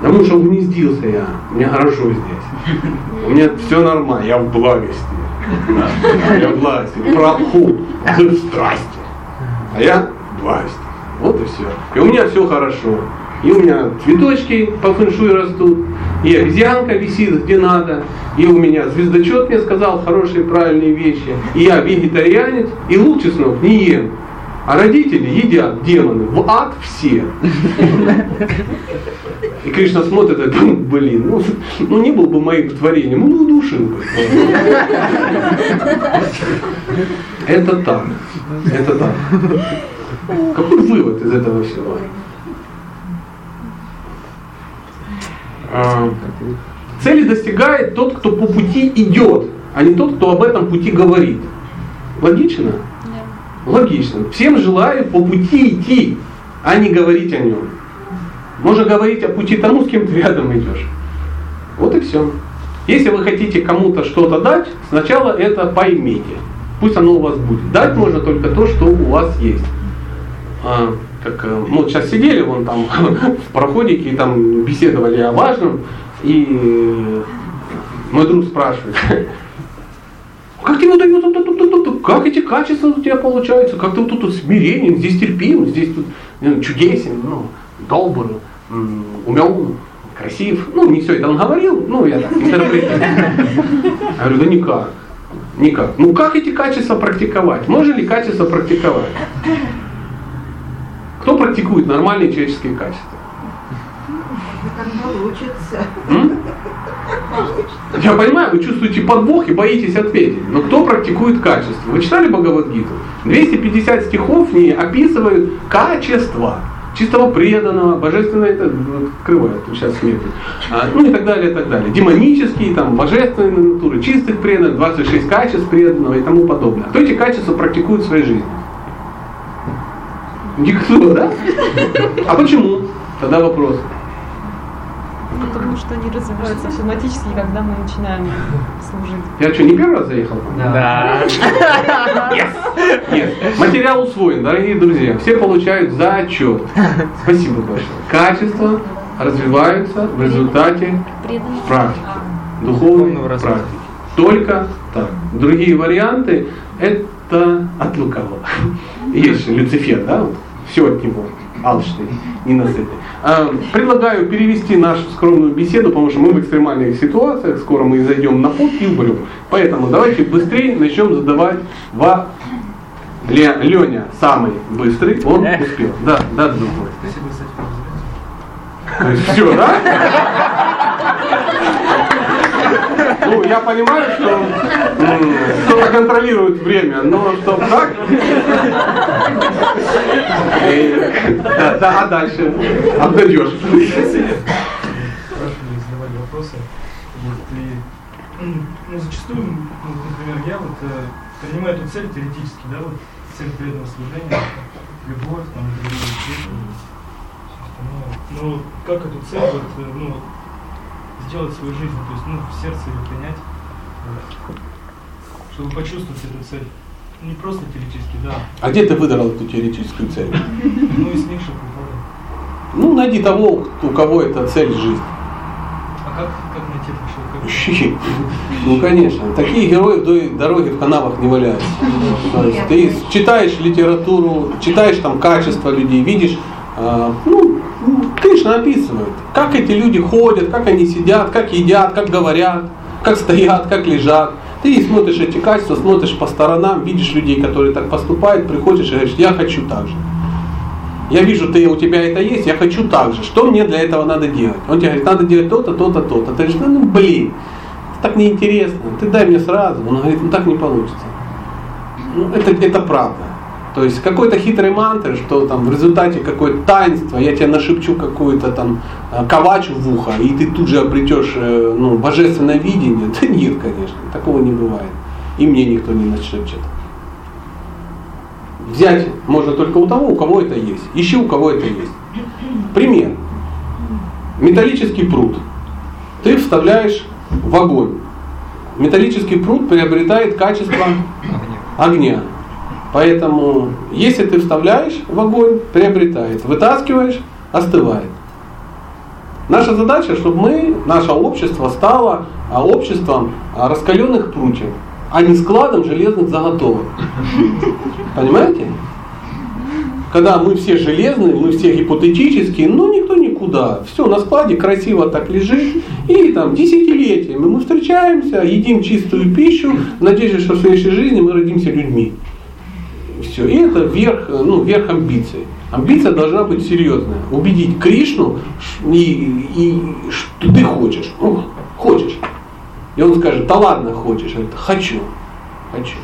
Потому что угнездился я, меня хорошо здесь. У меня все нормально, я в благости. Я власти, прабху, страсти. А я власть. Вот и все. И у меня все хорошо. И у меня цветочки по фэншуй растут, и обезьянка висит где надо, и у меня звездочет мне сказал хорошие правильные вещи, и я вегетарианец, и лук чеснок не ем. А родители едят демоны в ад все. И Кришна смотрит и блин, ну, ну не был бы моим творением, ну удушил бы. Это так. Это так. Какой вывод из этого всего? А, цели достигает тот, кто по пути идет, а не тот, кто об этом пути говорит. Логично? Логично. Всем желаю по пути идти, а не говорить о нем. Можно говорить о пути тому, с кем ты рядом идешь. Вот и все. Если вы хотите кому-то что-то дать, сначала это поймите. Пусть оно у вас будет. Дать можно только то, что у вас есть. А, как, э, мы вот сейчас сидели вон там в проходике там беседовали о важном, и мой друг спрашивает, как тебе удается, как эти качества у тебя получаются, как ты вот тут смиренен, здесь терпим, здесь тут ну, чудесен, ну, добр, умен, красив. Ну, не все это он говорил, ну, я так интерпретирую. Я говорю, да никак. Никак. Ну как эти качества практиковать? Можно ли качества практиковать? Кто практикует нормальные человеческие качества? Как получится. Я понимаю, вы чувствуете подвох и боитесь ответить. Но кто практикует качество? Вы читали Бхагавадгиту? 250 стихов в ней описывают качество чистого преданного, божественное это ну, открывает, сейчас смерть. А, ну и так далее, и так далее. Демонические, там, божественные натуры, чистых преданных, 26 качеств преданного и тому подобное. Кто эти качества практикует в своей жизни? Никто, да? А почему? Тогда вопрос. Потому что они развиваются автоматически, когда мы начинаем служить. Я что, не первый раз заехал? Да. Yes. Yes. Материал усвоен, дорогие друзья. Все получают зачет. Спасибо большое. Качества развиваются в результате Преданность. практики. Духовной Духовного развития. практики. Только так. Другие варианты это от лукавого. Есть же Люцифер, да? Все от него. Алчный, ненасытный. А, Предлагаю перевести нашу скромную беседу, потому что мы в экстремальных ситуациях, скоро мы зайдем на путь и умрем. Поэтому давайте быстрее начнем задавать во Ле- Леня самый быстрый, он успел. Да, да, думаю. Все, да? Ну, я понимаю, что кто-то контролирует время, но чтоб так. Да, да, а дальше отдадешь. спрашивали, задавали вопросы. Вот, и, ну, зачастую, ну, например, я вот э, принимаю эту цель теоретически, да, вот цель преданного служения, любовь, там, остальное. Но как эту цель вот, э, ну, сделать свою жизнь, то есть, ну, в сердце ее принять, чтобы почувствовать эту цель. Не просто теоретически, да, А где ты выдрал эту теоретическую цель? ну, из книг, попали. Ну, найди того, у кого это цель жизни. А как, как найти этого человека? Ну, конечно. Такие герои вдоль дороги в канавах не валяются. То есть ты читаешь литературу, читаешь там качество людей, видишь, а, ну, Кришна описывает, как эти люди ходят, как они сидят, как едят, как говорят, как стоят, как лежат. Ты смотришь эти качества, смотришь по сторонам, видишь людей, которые так поступают, приходишь и говоришь, я хочу так же. Я вижу, ты, у тебя это есть, я хочу так же. Что мне для этого надо делать? Он тебе говорит, надо делать то-то, то-то, то-то. Ты говоришь, ну блин, так неинтересно, ты дай мне сразу. Он говорит, ну так не получится. Ну, это, это правда. То есть какой-то хитрый мантры, что там в результате какое-то таинство, я тебе нашепчу какую-то там э, кавачу в ухо, и ты тут же обретешь э, ну, божественное видение. Да нет, конечно, такого не бывает. И мне никто не нашепчет. Взять можно только у того, у кого это есть. Ищи, у кого это есть. Пример. Металлический пруд. Ты вставляешь в огонь. Металлический пруд приобретает качество огня. Поэтому, если ты вставляешь в огонь, приобретает. Вытаскиваешь, остывает. Наша задача, чтобы мы, наше общество стало а, обществом а, раскаленных прутьев, а не складом железных заготовок. Понимаете? Когда мы все железные, мы все гипотетические, но никто никуда. Все на складе красиво так лежит. И там десятилетиями мы встречаемся, едим чистую пищу, в надежде, что в следующей жизни мы родимся людьми. Все. И это верх, ну, верх амбиций. Амбиция должна быть серьезная. Убедить Кришну, и, и что ты хочешь. Ну, хочешь. И он скажет, да ладно хочешь. Говорит, хочу. Хочу.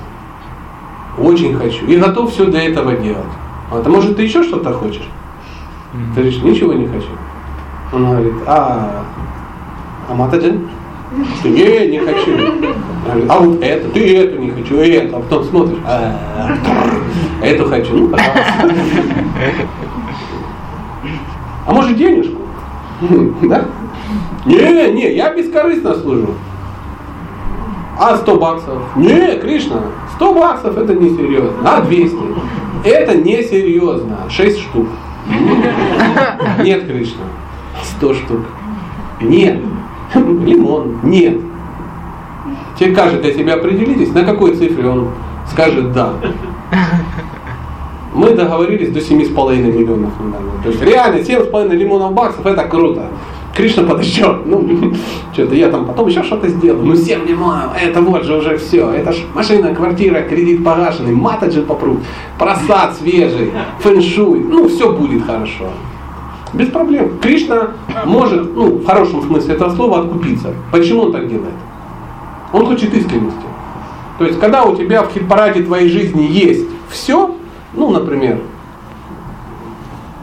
Очень хочу. И готов все для этого делать. А ты, может, ты еще что-то хочешь? Ты говоришь, ничего не хочу. Он говорит, а, а Матаджин? Ты, не, не хочу. А вот это, ты эту не хочу, и это. А потом смотришь, «А, эту хочу, ну пожалуйста. А может денежку? Да? Не, не, я бескорыстно служу. А 100 баксов? Не, Кришна, 100 баксов это не серьезно. А 200? Это не серьезно. 6 штук. Нет, Кришна. 100 штук. Нет. Лимон. Нет. Тебе каждый для себя определитесь, на какой цифре он скажет да. Мы договорились до 7,5 миллионов. То есть реально 7,5 лимонов баксов это круто. Кришна подождет. Ну, что-то я там потом еще что-то сделаю. Ну 7 лимонов, это вот же уже все. Это ж машина, квартира, кредит погашенный, матаджи попрут, просад свежий, фэншуй. Ну, все будет хорошо. Без проблем. Кришна может, ну, в хорошем смысле этого слова, откупиться. Почему он так делает? Он хочет искренности. То есть, когда у тебя в хит-параде твоей жизни есть все, ну, например,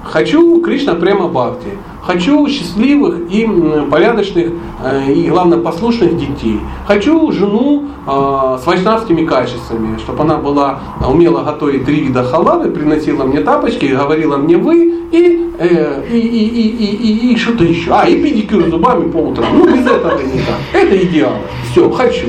хочу Кришна прямо Бхакти, хочу счастливых и порядочных э, и, главное, послушных детей, хочу жену э, с вайшнавскими качествами, чтобы она была умела готовить три вида халавы, приносила мне тапочки, говорила мне вы и, э, и, и, и, и, и, и что-то еще. А, и педикюр зубами по утрам. Ну, без этого никак. Это идеал. Все, хочу.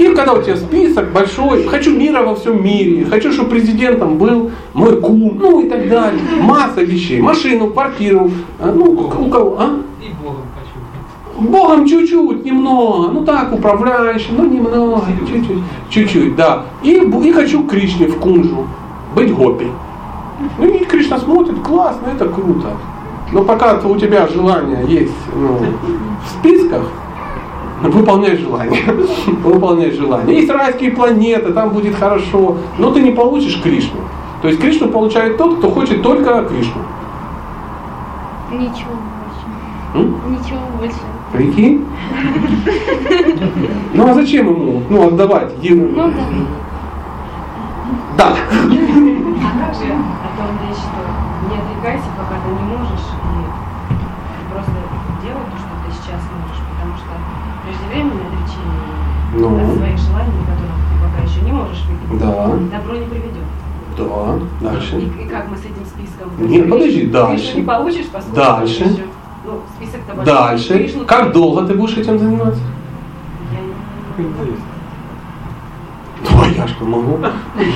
И когда у тебя список большой, хочу мира во всем мире, хочу, чтобы президентом был мой кум, ну и так далее. Масса вещей. Машину, квартиру, а, ну у кого, а? И Богом хочу. Богом чуть-чуть, немного, ну так, управляющий, ну немного, чуть-чуть, чуть-чуть, да. И, и хочу Кришне в кунжу, быть гопи. Ну и Кришна смотрит, классно, это круто. Но пока у тебя желание есть ну, в списках, выполняй желание. выполняй желание. Есть райские планеты, там будет хорошо, но ты не получишь Кришну. То есть Кришну получает тот, кто хочет только Кришну. Ничего больше. М? Ничего больше. Прикинь? Ну а зачем ему ну, отдавать? Ему? Ну да. Да. А как же о том речь, что не отрекайся, Ну. от своих желаний, которых ты пока еще не можешь выполнить, Да. добро не приведет. Да. Дальше. И, и как мы с этим списком? Нет, подожди, Кришну дальше. не получишь, поскольку Дальше. еще, ну, список-то большой. Дальше. Кришну Как ты- долго ты будешь этим заниматься? Я не- Ну, а я что могу?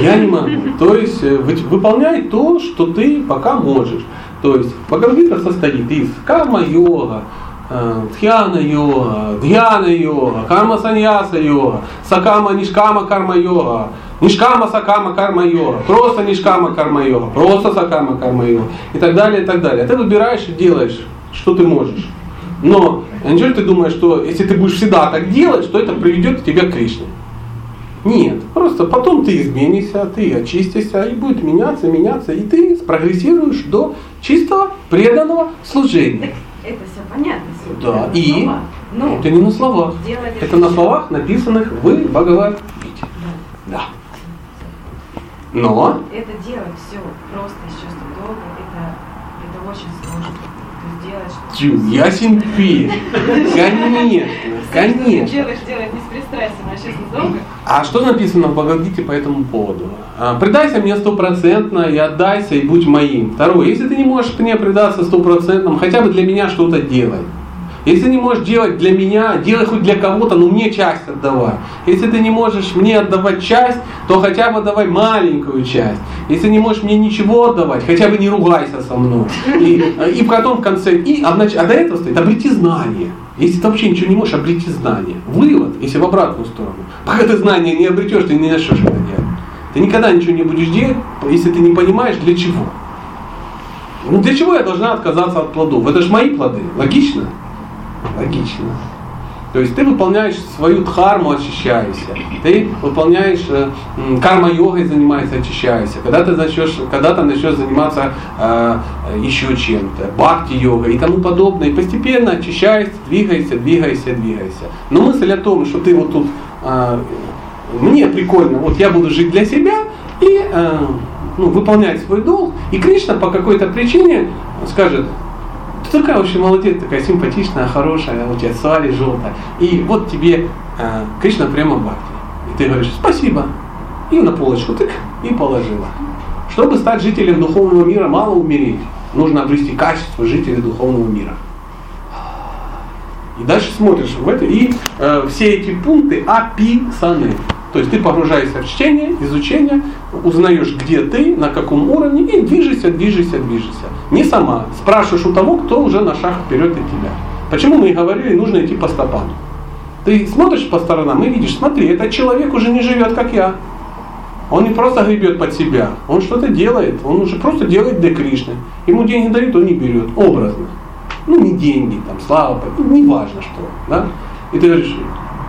Я не могу. То есть э, вы- выполняй то, что ты пока можешь. То есть Бхагавадгита состоит из карма-йога, дхьяна-йога, дхьяна-йога, карма-саньяса-йога, сакама-нишкама карма-йога, нишкама-сакама карма-йога, просто нишкама карма-йога, просто сакама карма-йога и так далее, и так далее. Ты выбираешь и делаешь, что ты можешь. Но неужели ты думаешь, что если ты будешь всегда так делать, что это приведет тебя к Кришне? Нет, просто потом ты изменишься, ты очистишься, и будет меняться, меняться, и ты спрогрессируешь до чистого преданного служения. Это все понятно. Да, это и? слова. Ну, Это не на словах. Это на словах, написанных в Бхагавадгите. Да. Но это делать все просто из чувства долга, это, это очень сложно. То есть делать что Чу, ясен пень. Конечно, конечно. Делаешь, делать не с пристрастием, а честно долго. А что написано в Бхагавадгите по этому поводу? А, Предайся мне стопроцентно и отдайся и будь моим. Второе, если ты не можешь мне предаться стопроцентно, хотя бы для меня что-то делай. Если не можешь делать для меня, делай хоть для кого-то, но мне часть отдавай. Если ты не можешь мне отдавать часть, то хотя бы давай маленькую часть. Если не можешь мне ничего отдавать, хотя бы не ругайся со мной. И, и потом в конце, и, а, значит, а до этого стоит, обрети знание. Если ты вообще ничего не можешь, обрети знание. Вывод, если в обратную сторону. Пока ты знания не обретешь, ты не начнешь это делать. Ты никогда ничего не будешь делать, если ты не понимаешь, для чего. Ну для чего я должна отказаться от плодов? Это же мои плоды. Логично? Логично. То есть ты выполняешь свою дхарму, очищаешься. Ты выполняешь э, карма-йогой, занимаешься, очищаешься. Когда ты начнешь, когда ты начнешь заниматься э, еще чем-то, бхакти-йогой и тому подобное. И постепенно очищаешься, двигаешься, двигаешься, двигаешься. Но мысль о том, что ты вот тут, э, мне прикольно, вот я буду жить для себя и э, ну, выполнять свой долг, и Кришна по какой-то причине скажет, такая вообще молодец, такая симпатичная, хорошая, у тебя сари желтая. И вот тебе э, Кришна прямо бхакти. И ты говоришь, спасибо. И на полочку тык, и положила. Чтобы стать жителем духовного мира, мало умереть. Нужно обрести качество жителя духовного мира. И дальше смотришь в это, и э, все эти пункты описаны. То есть ты погружаешься в чтение, изучение, узнаешь, где ты, на каком уровне, и движешься, движешься, движешься. Не сама. Спрашиваешь у того, кто уже на шаг вперед от тебя. Почему мы и говорили, нужно идти по стопам. Ты смотришь по сторонам и видишь, смотри, этот человек уже не живет, как я. Он не просто гребет под себя, он что-то делает, он уже просто делает для Кришны. Ему деньги дают, он не берет, образно. Ну, не деньги, там, слава, не важно что. Да? И ты говоришь,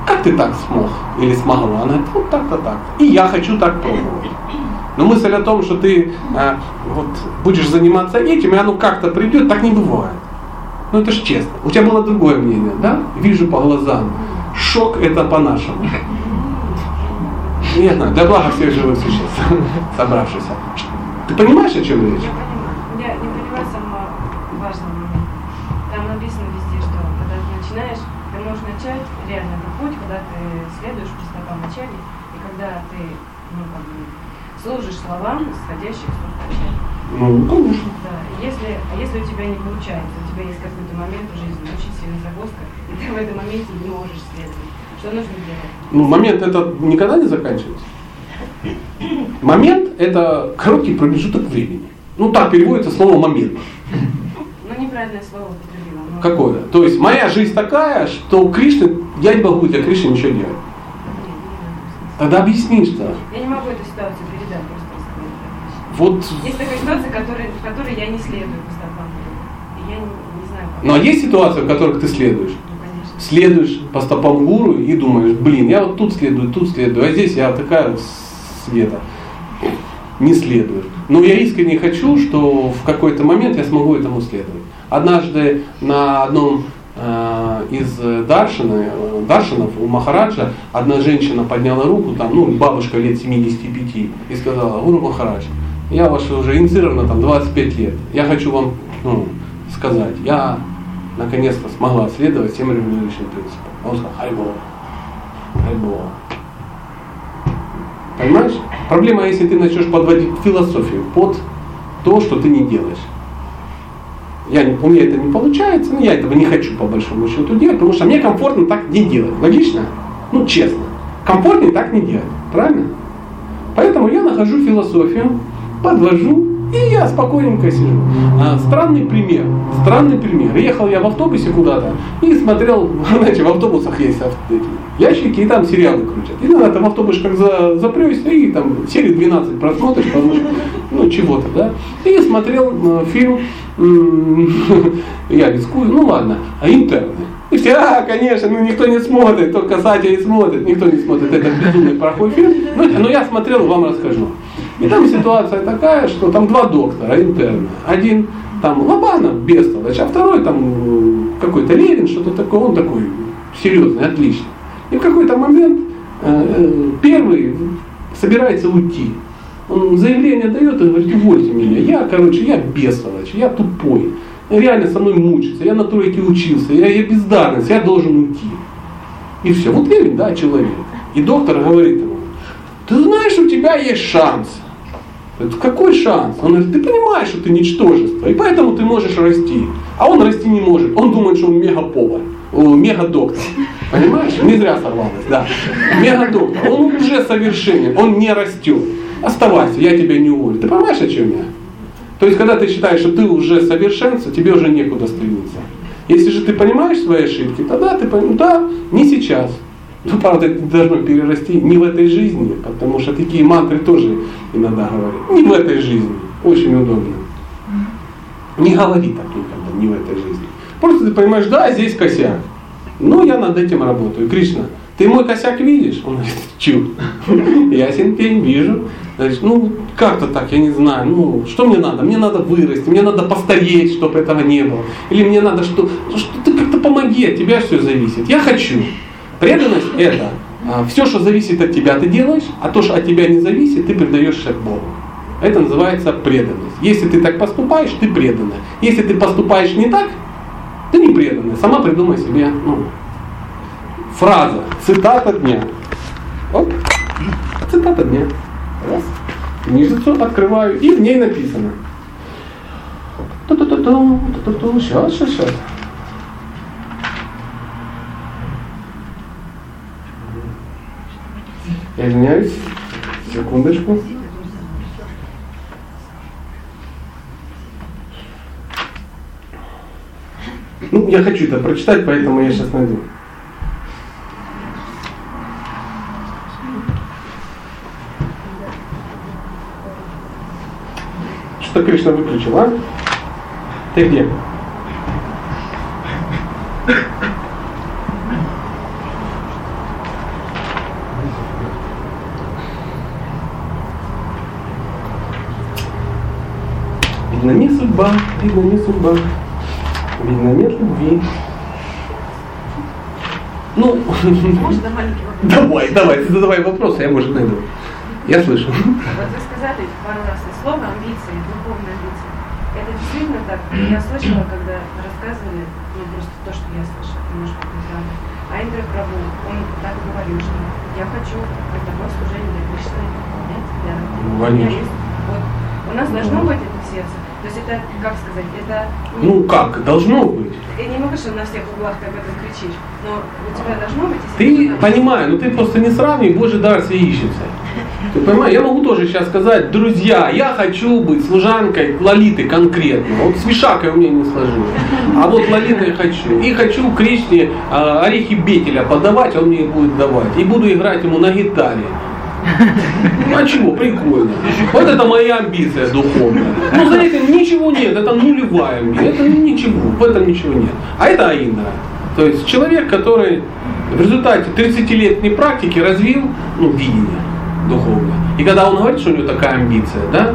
как ты так смог или смогла? Она говорит, вот так-то так. И я хочу так пробовать. Но мысль о том, что ты э, вот, будешь заниматься этим, и оно как-то придет, так не бывает. Ну это же честно. У тебя было другое мнение, да? Вижу по глазам, шок это по-нашему. Знаю, для блага всех живых существ, собравшихся. Ты понимаешь, о чем речь? Я понимаю. Я не понимаю самого важного момента. Там написано везде, что когда ты начинаешь, ты можешь начать реально этот путь, когда ты следуешь по стопам начале, и когда ты ну, как бы, служишь словам, исходящих с начальника. Ну, конечно. Да. Если, а если у тебя не получается, у тебя есть какой-то момент в жизни, очень сильная загвоздка, и ты в этом моменте не можешь следовать, что нужно делать? Ну, момент это никогда не заканчивается. Момент это короткий промежуток времени. Ну так переводится слово момент. Ну, неправильное слово употребила. но- Какое? То есть моя жизнь такая, что у Кришны, я не могу для Кришны ничего делать. Тогда объясни, что. Я не могу эту ситуацию просто. Вот. Есть такая ситуация, которая, в которой я не следую по стопам гуру. И я не, не знаю, как. Ну а есть ситуации, в которых ты следуешь? Ну, конечно. Следуешь по стопам гуру и думаешь, блин, я вот тут следую, тут следую, а здесь я такая света. Не следую. Но я искренне хочу, что в какой-то момент я смогу этому следовать. Однажды на одном из даршины, э, даршинов у Махараджа одна женщина подняла руку, там, ну, бабушка лет 75, и сказала, Гуру Махарадж, я ваша уже инициирована там 25 лет. Я хочу вам ну, сказать, я наконец-то смогла следовать всем регулирующим принципам. А Он сказал, хайбо, хайбо. Понимаешь? Проблема, если ты начнешь подводить философию под то, что ты не делаешь. Я у меня это не получается, но я этого не хочу по большому счету делать, потому что мне комфортно так не делать. Логично? Ну, честно. Комфортнее так не делать. Правильно? Поэтому я нахожу философию, подвожу, и я спокойненько сижу. А, странный пример. Странный пример. Ехал я в автобусе куда-то и смотрел, знаете, в автобусах есть ящики, и там сериалы крутят. И надо там в автобус как за, запрешься, и там серии 12 просмотришь, потому что, ну, чего-то, да. И смотрел э, фильм, м, я рискую, ну ладно, а интерны. И все, а, конечно, ну никто не смотрит, только Сатя и смотрит, никто не смотрит этот безумный плохой фильм. Ну, но я смотрел, вам расскажу. И там ситуация такая, что там два доктора интерны. Один там Лобанов, бестолочь, а второй там э, какой-то Левин, что-то такое, он такой серьезный, отличный. И в какой-то момент э, э, первый собирается уйти. Он заявление дает и говорит, увольте меня. Я, короче, я бестолочь, я тупой. Реально со мной мучится, я на тройке учился, я, я бездарность, я должен уйти. И все. Вот Левин, да, человек. И доктор говорит ему, ты знаешь, у тебя есть шанс. Какой шанс? Он говорит, ты понимаешь, что ты ничтожество, и поэтому ты можешь расти. А он расти не может. Он думает, что он мегаповар, о, мега-доктор. Понимаешь? Не зря сорвалось, да. Мега-доктор. Он уже совершенен, он не растет. Оставайся, я тебя не уволю. Ты понимаешь, о чем я? То есть, когда ты считаешь, что ты уже совершенство, тебе уже некуда стремиться. Если же ты понимаешь свои ошибки, тогда ты понимаешь, да, не сейчас. Ну, правда, это должно перерасти не в этой жизни, потому что такие мантры тоже иногда говорят. Не в этой жизни. Очень удобно. Не говори так никогда, не в этой жизни. Просто ты понимаешь, да, здесь косяк. Ну, я над этим работаю. Кришна, ты мой косяк видишь? Он говорит, чу. Ясен пень, вижу. Говорит, ну, как-то так, я не знаю. Ну, что мне надо? Мне надо вырасти, мне надо постареть, чтобы этого не было. Или мне надо что, ну, что ты как-то помоги, от тебя все зависит. Я хочу. Преданность это все, что зависит от тебя, ты делаешь, а то, что от тебя не зависит, ты предаешься Богу. Это называется преданность. Если ты так поступаешь, ты преданная. Если ты поступаешь не так, ты не преданная. Сама придумай себе ну, фраза, цитата дня. Вот, цитата дня. Раз. Книжицу открываю, и в ней написано. Ту-ту-ту-ту, ту-ту-ту. Сейчас, сейчас, сейчас. Я извиняюсь. Секундочку. Ну, я хочу это прочитать, поэтому я сейчас найду. Что Кришна выключил, а? Ты где? Видно не судьба, видно не судьба, видно нет любви. Ну, Можно маленький вопрос? давай, давай, задавай вопросы, я, может, найду. Я слышу. Вот вы сказали пару раз это слово амбиции, духовные амбиции. Это действительно так. Я слышала, когда рассказывали, ну просто то, что я слышала, немножко неправда. А Индра Прабу, он так говорил, что я хочу это вот служение для Кришны для- у меня конечно. есть- вот. У нас должно быть это в сердце. Есть это, как сказать, это... Ну как, должно быть. Я не могу, что на всех углах ты об этом кричишь, но у тебя должно быть... Ты кто-то- понимаю, но ты просто не сравнивай, Божий дар все ищется. Ты понимаешь, я могу тоже сейчас сказать, друзья, я хочу быть служанкой Лолиты конкретно. Вот с Вишакой у меня не сложилось. А вот Лолитой хочу. И хочу Кришне а, орехи Бетеля подавать, он мне их будет давать. И буду играть ему на гитаре. А чего, прикольно. Вот это моя амбиция духовная. Ну за этим ничего нет, это нулевая амбиция, это ничего, в этом ничего нет. А это Аиндра. То есть человек, который в результате 30-летней практики развил ну, видение духовное. И когда он говорит, что у него такая амбиция, да,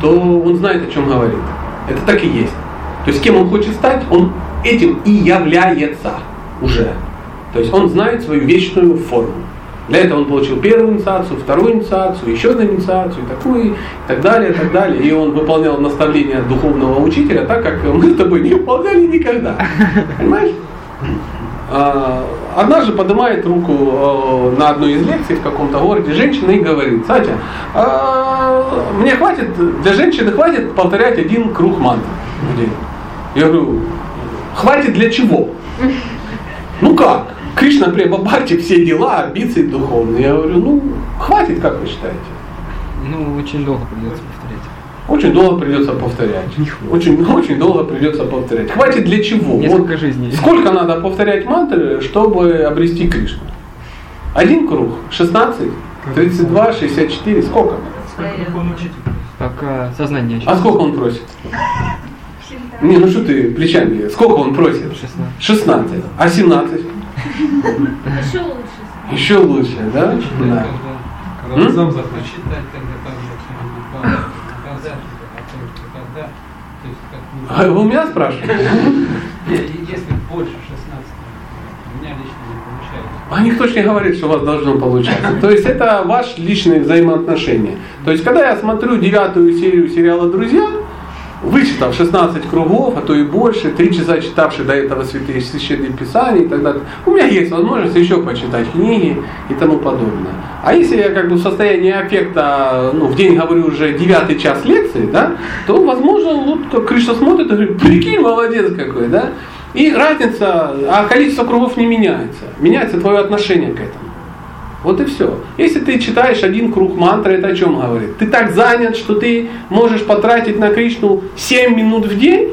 то он знает, о чем говорит. Это так и есть. То есть кем он хочет стать, он этим и является уже. То есть он знает свою вечную форму. Для этого он получил первую инициацию, вторую инициацию, еще одну инициацию, такую, и так далее, и так далее. И он выполнял наставления духовного учителя так, как мы с тобой не выполняли никогда. Понимаешь? А, Однажды поднимает руку э, на одной из лекций в каком-то городе женщина и говорит, Сатя, а, мне хватит, для женщины хватит повторять один круг мантр в день. Я говорю, хватит для чего? Ну как? Кришна Према Бхакти, все дела, амбиции духовные. Я говорю, ну хватит, как вы считаете? Ну, очень долго придется повторять. Очень долго придется повторять. Очень, очень долго придется повторять. Хватит для чего? Несколько Вот жизней. Сколько надо повторять мантры, чтобы обрести Кришну? Один круг? 16? 32, 64? Сколько? Как он учитель. Пока сознание. А сколько он просит? Не, ну что ты плечами? Сколько он просит? 16. 16. А 17? Еще лучше. Еще лучше, да? Да. Когда сам читать, тогда там когда, то есть как А вы у меня спрашиваете? Если больше 16, у меня лично не получается. А никто же не говорит, что у вас должно получаться. То есть это ваши личные взаимоотношения. То есть когда я смотрю девятую серию сериала «Друзья», вычитав 16 кругов, а то и больше, три часа читавший до этого святые священные писания и так далее, у меня есть возможность еще почитать книги и тому подобное. А если я как бы в состоянии аффекта, ну, в день говорю уже девятый час лекции, да, то, возможно, вот как Кришна смотрит и говорит, прикинь, молодец какой, да, и разница, а количество кругов не меняется. Меняется твое отношение к этому. Вот и все. Если ты читаешь один круг мантры, это о чем говорит? Ты так занят, что ты можешь потратить на Кришну 7 минут в день?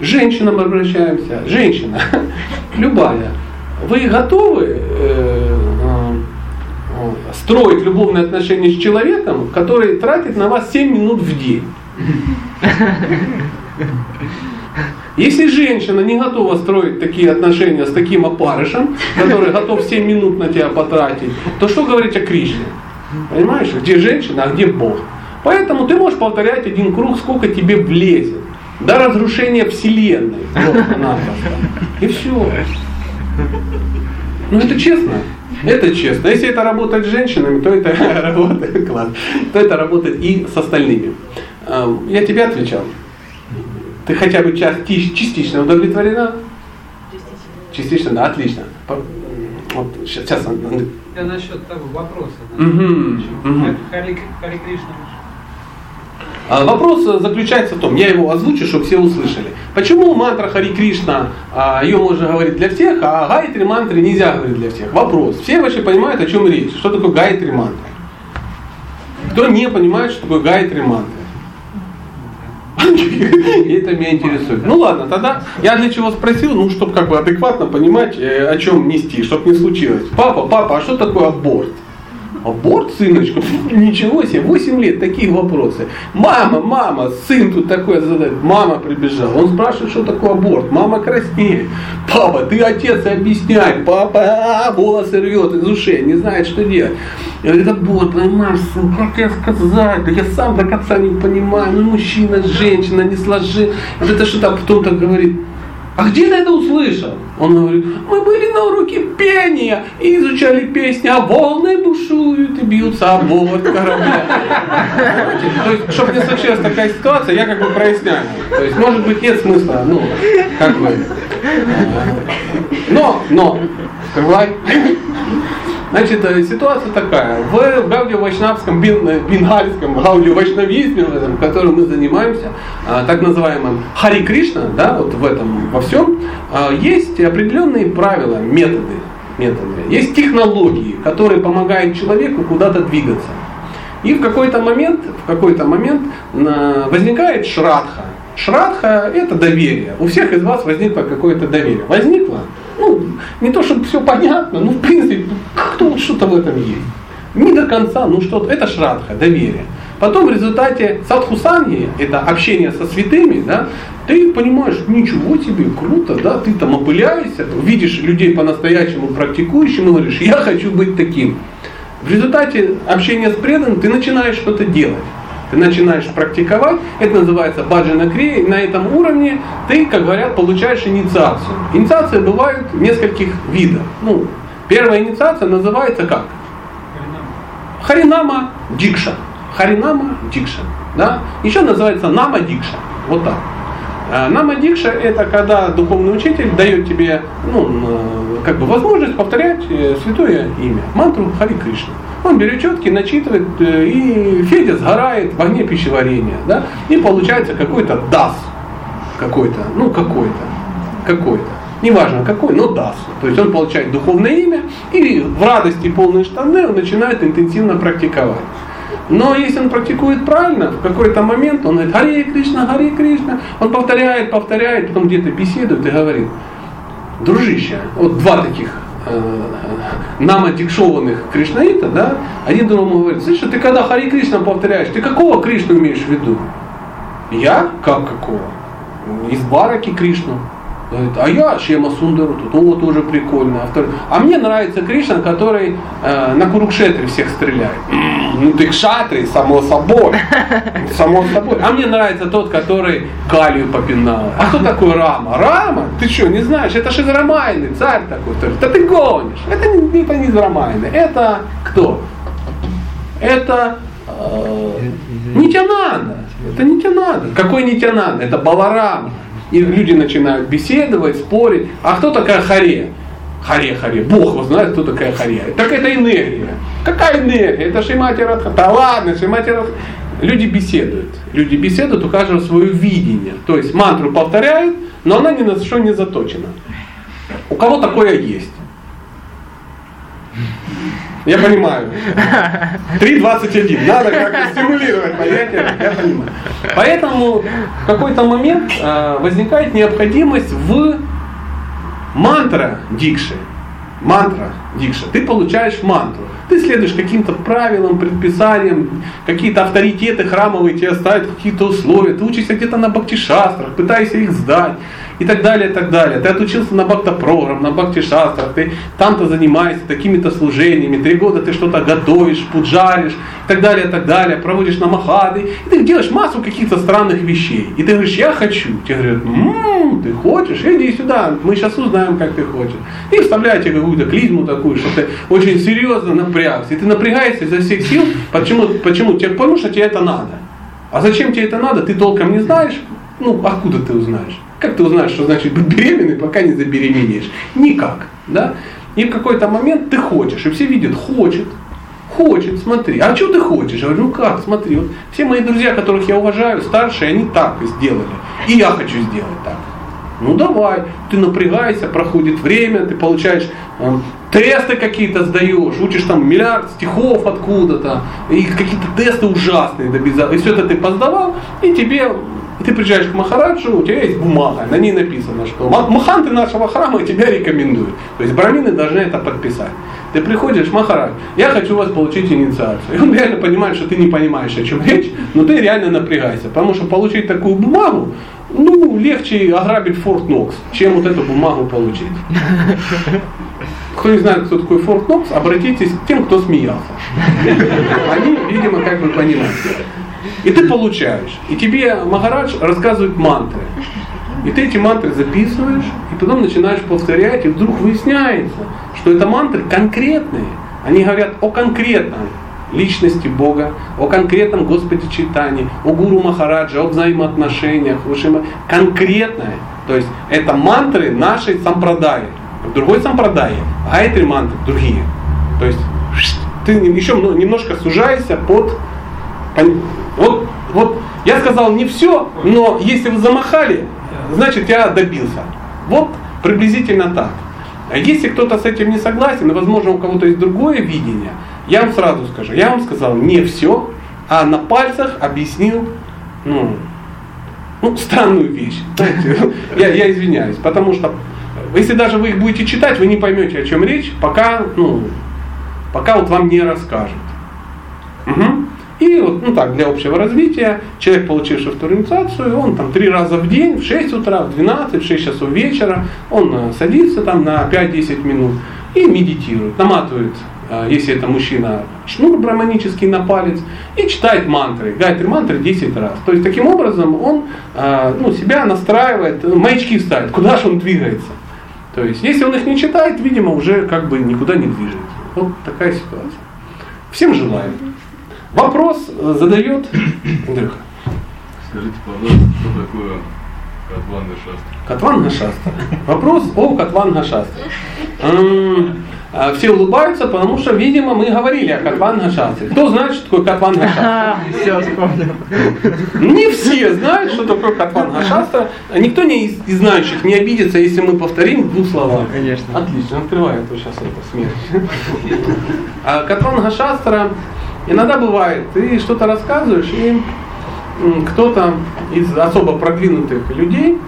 Женщинам обращаемся. Женщина, любая. Вы готовы э, э, строить любовные отношения с человеком, который тратит на вас 7 минут в день? Если женщина не готова строить такие отношения с таким опарышем, который готов 7 минут на тебя потратить, то что говорить о Кришне? Понимаешь, где женщина, а где Бог? Поэтому ты можешь повторять один круг, сколько тебе влезет. До разрушения Вселенной. И все. Ну это честно. Это честно. Если это работает с женщинами, то это работает, класс, то это работает и с остальными. Эм, Я тебе отвечал. Ты хотя бы части- частично удовлетворена? Частично, да, отлично. Вот сейчас, сейчас Андрей. Я насчет того вопроса. Мгм. Хари, Хари Кришна. А, Вопрос заключается в том, я его озвучу, чтобы все услышали. Почему мантра Хари Кришна, а, ее можно говорить для всех, а Гайатри мантры нельзя говорить для всех? Вопрос. Все вообще понимают, о чем речь? Что такое Гайатри мантра? Кто не понимает, что такое Гайатри мантра? И это меня интересует. Ну ладно, тогда я для чего спросил, ну, чтобы как бы адекватно понимать, э, о чем нести, чтобы не случилось. Папа, папа, а что такое аборт? Аборт, сыночка? Ничего себе, 8 лет, такие вопросы. Мама, мама, сын тут такое задает. Мама прибежала. Он спрашивает, что такое аборт. Мама краснеет. Папа, ты отец, объясняй. Папа а, волосы рвет из ушей, не знает, что делать. Я говорю, аборт, понимаешь, сын, как я сказать? Да я сам до конца не понимаю. Ну, мужчина, женщина, не сложи. Это что-то, так говорит. А где ты это услышал? Он говорит, мы были на уроке пения и изучали песни, а волны бушуют и бьются об борт корабля. То есть, чтобы не случилась такая ситуация, я как бы проясняю. То есть, может быть, нет смысла, ну, как бы. Но, но, скрывай. Значит, э, ситуация такая. В гаудия-вайшнавском, э, бенгальском гаудия-вайшнавизме, которым мы занимаемся, а, так называемым Хари Кришна, да, вот в этом во всем, есть определенные правила, методы, методы. Есть технологии, которые помогают человеку куда-то двигаться. И в какой-то момент, в какой-то момент возникает шрадха. Шрадха – это доверие. У всех из вас возникло какое-то доверие. Возникло? Ну, не то, чтобы все понятно, ну, в принципе, кто что-то в этом есть. Не до конца, ну что-то, это шрадха, доверие. Потом в результате садхусанги, это общение со святыми, да, ты понимаешь, ничего себе, круто, да, ты там опыляешься, видишь людей по-настоящему практикующим и говоришь, я хочу быть таким. В результате общения с преданным ты начинаешь что-то делать ты начинаешь практиковать, это называется баджана крия, и на этом уровне ты, как говорят, получаешь инициацию. Инициации бывают нескольких видов. Ну, первая инициация называется как? Харинама Дикша. Харинама Дикша. Да? Еще называется Нама Дикша. Вот так. А, Нама Дикша это когда духовный учитель дает тебе ну, как бы возможность повторять э, святое имя, мантру Хари Кришна. Он берет четки, начитывает, э, и Федя сгорает в огне пищеварения. Да? И получается какой-то дас. Какой-то, ну какой-то, какой-то. Неважно какой, но дас. То есть он получает духовное имя, и в радости полные штаны он начинает интенсивно практиковать. Но если он практикует правильно, в какой-то момент он говорит, Харе Кришна, Харе Кришна, он повторяет, повторяет, потом где-то беседует и говорит, дружище, вот два таких нам отдикшованных кришнаита, да, один другому говорит, слышишь, ты когда Хари Кришна повторяешь, ты какого Кришну имеешь в виду? Я? Как какого? Из Бараки Кришну. Говорит, а я Шема Сундару, тут о, тоже прикольно. А, а мне нравится Кришна, который э, на Курукшетре всех стреляет. Ну ты кшатри, само собой. Само собой. А мне нравится тот, который Калию попинал. А кто такой Рама? Рама? Ты что, не знаешь? Это же из Рамайны, царь такой. Да ты гонишь. Это, это не из Рамайны. Это кто? Это э, Нитянанда. Это Нитянанда. Какой Нитянанда? Это Баларама. И люди начинают беседовать, спорить. А кто такая Харе? Харе, Харе. Бог его знает, кто такая Харе. Так это энергия. Какая энергия? Это Шимати Радха. Да ладно, Шимати Радха. Люди беседуют. Люди беседуют, у каждого свое видение. То есть мантру повторяют, но она ни на что не заточена. У кого такое есть? Я понимаю. 3.21. Надо как-то стимулировать понятие. Я понимаю. Поэтому в какой-то момент э, возникает необходимость в мантра дикши. Мантра дикша. Ты получаешь мантру. Ты следуешь каким-то правилам, предписаниям, какие-то авторитеты храмовые тебе ставят какие-то условия. Ты учишься где-то на бхакти-шастрах, пытаешься их сдать и так далее, и так далее. Ты отучился на бхакта-программ, на бхакти-шастрах, ты там-то занимаешься такими-то служениями, три года ты что-то готовишь, пуджаришь, и так далее, и так далее, проводишь на махады, и ты делаешь массу каких-то странных вещей. И ты говоришь, я хочу. Тебе говорят, м-м, ты хочешь, иди сюда, мы сейчас узнаем, как ты хочешь. И вставляют тебе какую-то клизму такую, что ты очень серьезно напрягся. И ты напрягаешься изо всех сил. Почему? Почему? Тебе, потому что тебе это надо. А зачем тебе это надо, ты толком не знаешь. Ну, откуда ты узнаешь? Как ты узнаешь, что значит быть беременной, пока не забеременеешь? Никак. Да? И в какой-то момент ты хочешь, и все видят, хочет, хочет, смотри. А что ты хочешь? Я говорю, ну как, смотри, вот все мои друзья, которых я уважаю, старшие, они так сделали. И я хочу сделать так. Ну давай, ты напрягаешься, проходит время, ты получаешь э, тесты какие-то сдаешь, учишь там миллиард стихов откуда-то, и какие-то тесты ужасные, да, и все это ты поздавал, и тебе ты приезжаешь к Махараджу, у тебя есть бумага, на ней написано, что маханты нашего храма тебя рекомендуют. То есть брамины должны это подписать. Ты приходишь, Махарадж, я хочу у вас получить инициацию. И он реально понимает, что ты не понимаешь, о чем речь, но ты реально напрягайся. Потому что получить такую бумагу, ну, легче ограбить Форт Нокс, чем вот эту бумагу получить. Кто не знает, кто такой Форт Нокс, обратитесь к тем, кто смеялся. Они, видимо, как бы понимают. И ты получаешь. И тебе Махарадж рассказывает мантры. И ты эти мантры записываешь, и потом начинаешь повторять, и вдруг выясняется, что это мантры конкретные. Они говорят о конкретном личности Бога, о конкретном Господе читании, о Гуру Махараджа, о взаимоотношениях, конкретное. То есть это мантры нашей сампрадаи. Другой сампрадаи, а эти мантры другие. То есть ты еще немножко сужаешься под... Вот, вот я сказал не все, но если вы замахали, значит я добился. Вот приблизительно так. А если кто-то с этим не согласен, и возможно у кого-то есть другое видение, я вам сразу скажу, я вам сказал не все, а на пальцах объяснил ну, ну, странную вещь. Знаете, я, я извиняюсь, потому что если даже вы их будете читать, вы не поймете, о чем речь, пока, ну, пока вот вам не расскажут. Угу. И вот, ну так, для общего развития, человек, получивший вторую инициацию, он там три раза в день, в 6 утра, в 12, в 6 часов вечера, он э, садится там на 5-10 минут и медитирует, наматывает, э, если это мужчина, шнур браманический на палец и читает мантры, гайтри мантры 10 раз. То есть таким образом он э, ну, себя настраивает, маячки ставит, куда же он двигается. То есть если он их не читает, видимо, уже как бы никуда не движется. Вот такая ситуация. Всем желаю. Вопрос задает Андрюха. Скажите, пожалуйста, что такое Катванга Шастра? Катванга Шастра. Вопрос о Катванга Шастре. А, все улыбаются, потому что, видимо, мы говорили о Катванга Шастре. Кто знает, что такое Катванга Шастра? Все, вспомнил. Не все знают, что такое Катванга Шастра. Никто не из, из знающих не обидится, если мы повторим в двух словах. Конечно. Отлично, открываю, а то сейчас это смерть. А Катванга Шастра Иногда бывает, ты что-то рассказываешь, и кто-то из особо продвинутых людей,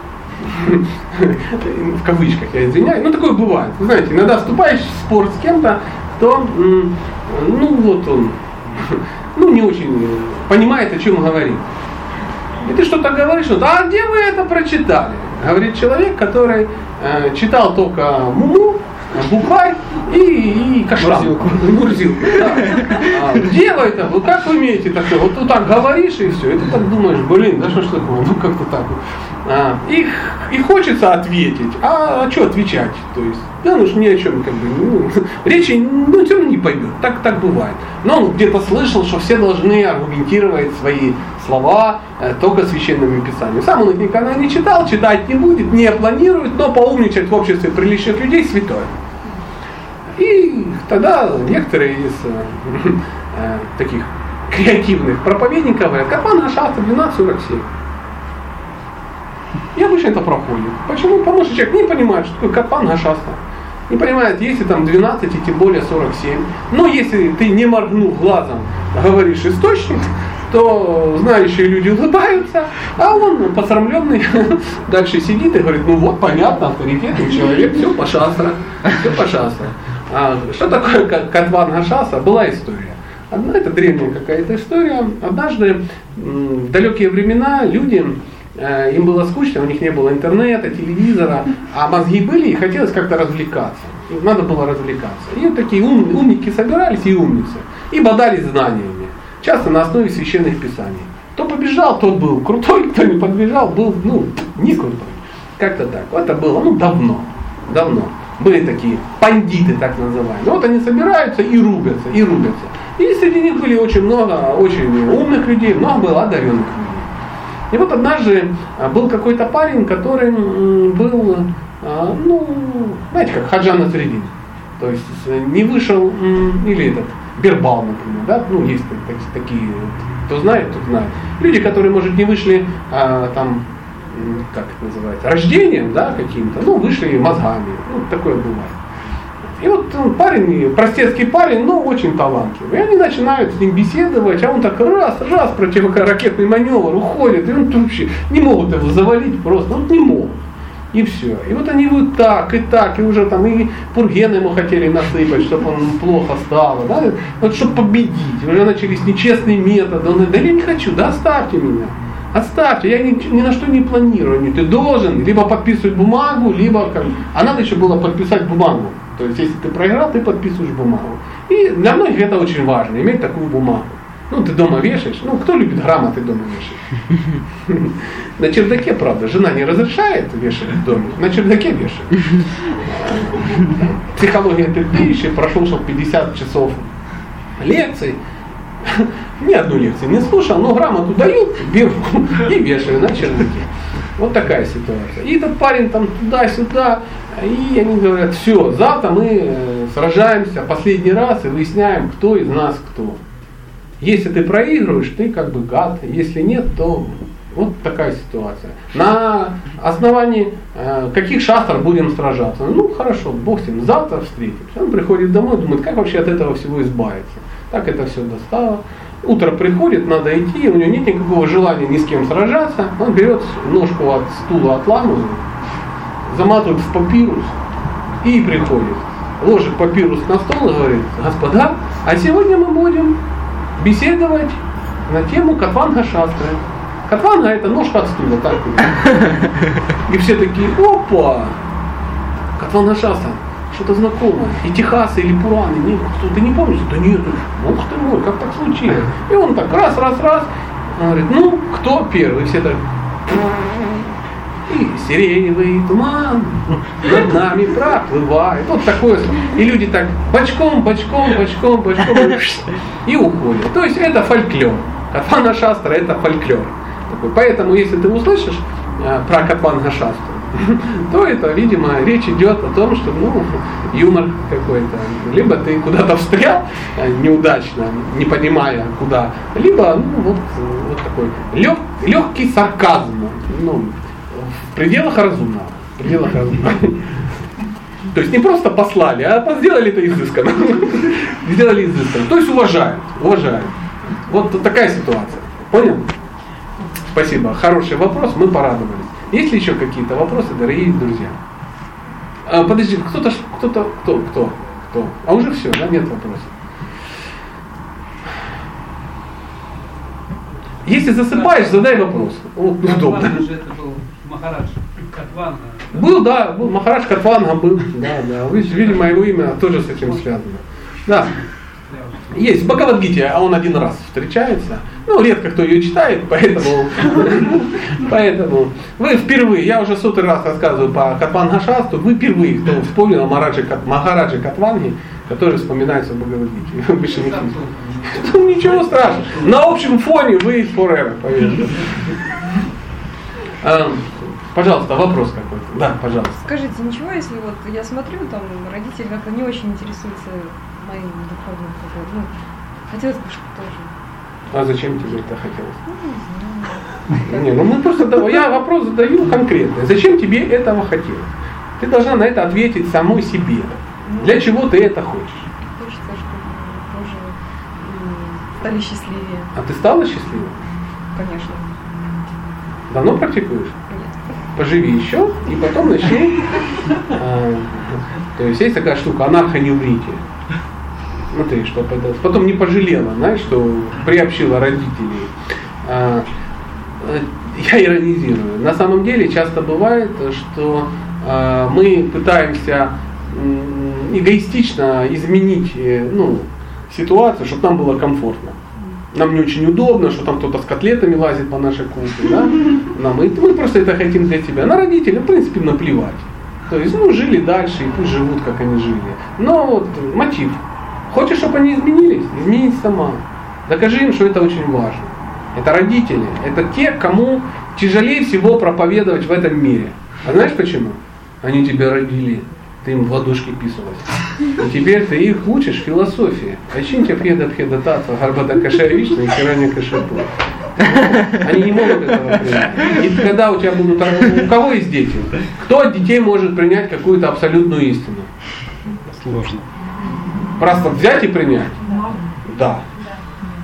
в кавычках я извиняюсь, ну такое бывает. Вы знаете, иногда вступаешь в спор с кем-то, кто, ну вот он, ну не очень понимает, о чем говорит. И ты что-то говоришь, ну, а где вы это прочитали? Говорит человек, который э, читал только Муму, Бухарь и, и кашлам. Мурзилку. Мурзилку, да. А, дело это, вот как вы умеете такое? Вот ты так говоришь и все, и ты так думаешь, блин, да что ж такое, ну как-то так вот. А, и, и хочется ответить, а, а что отвечать? То есть, да, ну ж ни о чем, как бы, ну, речи, ну, все равно не поймет, так, так бывает. Но он где-то слышал, что все должны аргументировать свои слова э, только священными писаниями. Сам он их никогда не читал, читать не будет, не планирует, но поумничать в обществе приличных людей святое. И тогда некоторые из э, таких креативных проповедников говорят, Капан Ашаста 1247. И обычно это проходит. Почему? Потому что человек не понимает, что такое Капан Гашаста. Не понимает, если там 12 и тем более 47. Но если ты не моргнув глазом говоришь источник, то знающие люди улыбаются, а он посрамленный дальше сидит и говорит, ну вот, понятно, авторитетный человек, все по шастра, все по шастра. А, что такое Катван Гашаса? Была история. Одна, это древняя какая-то история. Однажды в далекие времена люди, э, им было скучно, у них не было интернета, телевизора, а мозги были и хотелось как-то развлекаться. Им надо было развлекаться. И вот такие ум, умники собирались и умницы, и бодались знаниями, часто на основе священных писаний. Кто побежал, тот был крутой, кто не подбежал, был ну, не крутой. Как-то так. Это было ну, давно. Давно были такие пандиты, так называемые. Вот они собираются и рубятся, и рубятся. И среди них были очень много очень умных людей, много было одаренных людей. И вот однажды а, был какой-то парень, который был, а, ну, знаете, как Хаджан Насредин. То есть не вышел, или этот, Бербал, например, да, ну, есть такие, кто знает, тот знает. Люди, которые, может, не вышли а, там как это называется, рождением, да, каким-то, ну, вышли мозгами, ну, такое бывает. И вот он парень, простецкий парень, но очень талантливый. И они начинают с ним беседовать, а он так раз, раз противоракетный маневр уходит, и он вообще не могут его завалить просто, вот не могут. И все. И вот они вот так, и так, и уже там, и пурген ему хотели насыпать, чтобы он плохо стало, да, вот чтобы победить. Уже начались нечестные методы. Он говорит, да я не хочу, да оставьте меня. Оставьте, я ни, ни на что не планирую. Ты должен либо подписывать бумагу, либо. А надо еще было подписать бумагу. То есть, если ты проиграл, ты подписываешь бумагу. И для многих это очень важно, иметь такую бумагу. Ну, ты дома вешаешь. Ну, кто любит грамоты дома вешать? На чердаке, правда, жена не разрешает вешать в доме. На чердаке вешает. Психология терпеющая, прошел, что 50 часов лекций. Ни одну лекцию не слушал, но грамоту дают, беру и вешаю на чердаке. Вот такая ситуация. И этот парень там туда-сюда, и они говорят, все, завтра мы э, сражаемся последний раз и выясняем, кто из нас кто. Если ты проигрываешь, ты как бы гад. Если нет, то вот такая ситуация. На основании э, каких шастр будем сражаться? Ну хорошо, бог с ним, завтра встретимся. Он приходит домой, думает, как вообще от этого всего избавиться. Так это все достало. Утро приходит, надо идти, у него нет никакого желания ни с кем сражаться. Он берет ножку от стула, отламывает, заматывает в папирус и приходит. Ложит папирус на стол и говорит, господа, а сегодня мы будем беседовать на тему Катванга Шастры. Катванга это ножка от стула, так И все такие, опа, Катванга Шастра что-то знакомое. И Техасы или Пураны, нет, что ты не помнишь? Да нет, ух ты мой, как так случилось? И он так раз, раз, раз, он говорит, ну, кто первый? Все так, и сиреневый туман над нами проплывает. Вот такое. И люди так бочком, бочком, бочком, бочком и уходят. То есть это фольклор. Катвана Шастра это фольклор. Поэтому если ты услышишь э, про Катвана Шастру, то это, видимо, речь идет о том, что ну, юмор какой-то. Либо ты куда-то встрял э, неудачно, не понимая куда, либо ну, вот, вот такой лег, легкий сарказм ну, в пределах разумного. В пределах разумного. То есть не просто послали, а сделали это изысканно. Сделали изысканно. То есть уважают, уважают. Вот такая ситуация. Понял? Спасибо. Хороший вопрос, мы порадовались. Есть ли еще какие-то вопросы, дорогие друзья? А, подожди, кто-то, кто-то, кто, кто, кто? А уже все, да, нет вопросов. Если засыпаешь, задай вопрос. Вот, удобно. Махарадж Катванга. Был, да, был Махарадж Катванга был. Да, да. Вы видели мое имя тоже с этим связано. Да. Есть в Бхагавадгите, а он один раз встречается. Ну, редко кто ее читает, поэтому, поэтому вы впервые, я уже сотый раз рассказываю по Катванга Шасту, вы впервые, кто вспомнил о Махараджи, Махараджи Катванге, который вспоминается в Бхагавадгите. Вы больше не ну, Ничего страшного. На общем фоне вы forever, поверьте. А, пожалуйста, вопрос какой-то. Да, пожалуйста. Скажите, ничего, если вот я смотрю, там родители как-то не очень интересуются моим духовным, ну, хотелось бы, чтобы тоже а зачем тебе это хотелось? Не, ну мы просто, я вопрос задаю конкретный. Зачем тебе этого хотелось? Ты должна на это ответить самой себе. Для чего ты это хочешь? Хочется, чтобы тоже стали счастливее. А ты стала счастливой? Конечно. Давно практикуешь? Нет. Поживи еще, и потом начни. А, то есть есть такая штука, анархонеурития смотри, что потом не пожалела, знаешь, что приобщила родителей. А, э, я иронизирую. На самом деле часто бывает, что а, мы пытаемся эгоистично изменить э, ну, ситуацию, чтобы нам было комфортно. Нам не очень удобно, что там кто-то с котлетами лазит по нашей кухне. Да? Нам, и мы просто это хотим для тебя. На родителей, в принципе, наплевать. То есть, ну, жили дальше, и пусть живут, как они жили. Но вот мотив Хочешь, чтобы они изменились? Изменись сама. Докажи им, что это очень важно. Это родители, это те, кому тяжелее всего проповедовать в этом мире. А знаешь почему? Они тебя родили, ты им в ладошки писалась. И теперь ты их учишь философии. Ачинтя пхеда пхеда татва, гарбада кашаришна и хирани кашапу. Они не могут этого принять. И когда у тебя будут... У кого есть дети? Кто от детей может принять какую-то абсолютную истину? Сложно. Просто взять и принять? Да.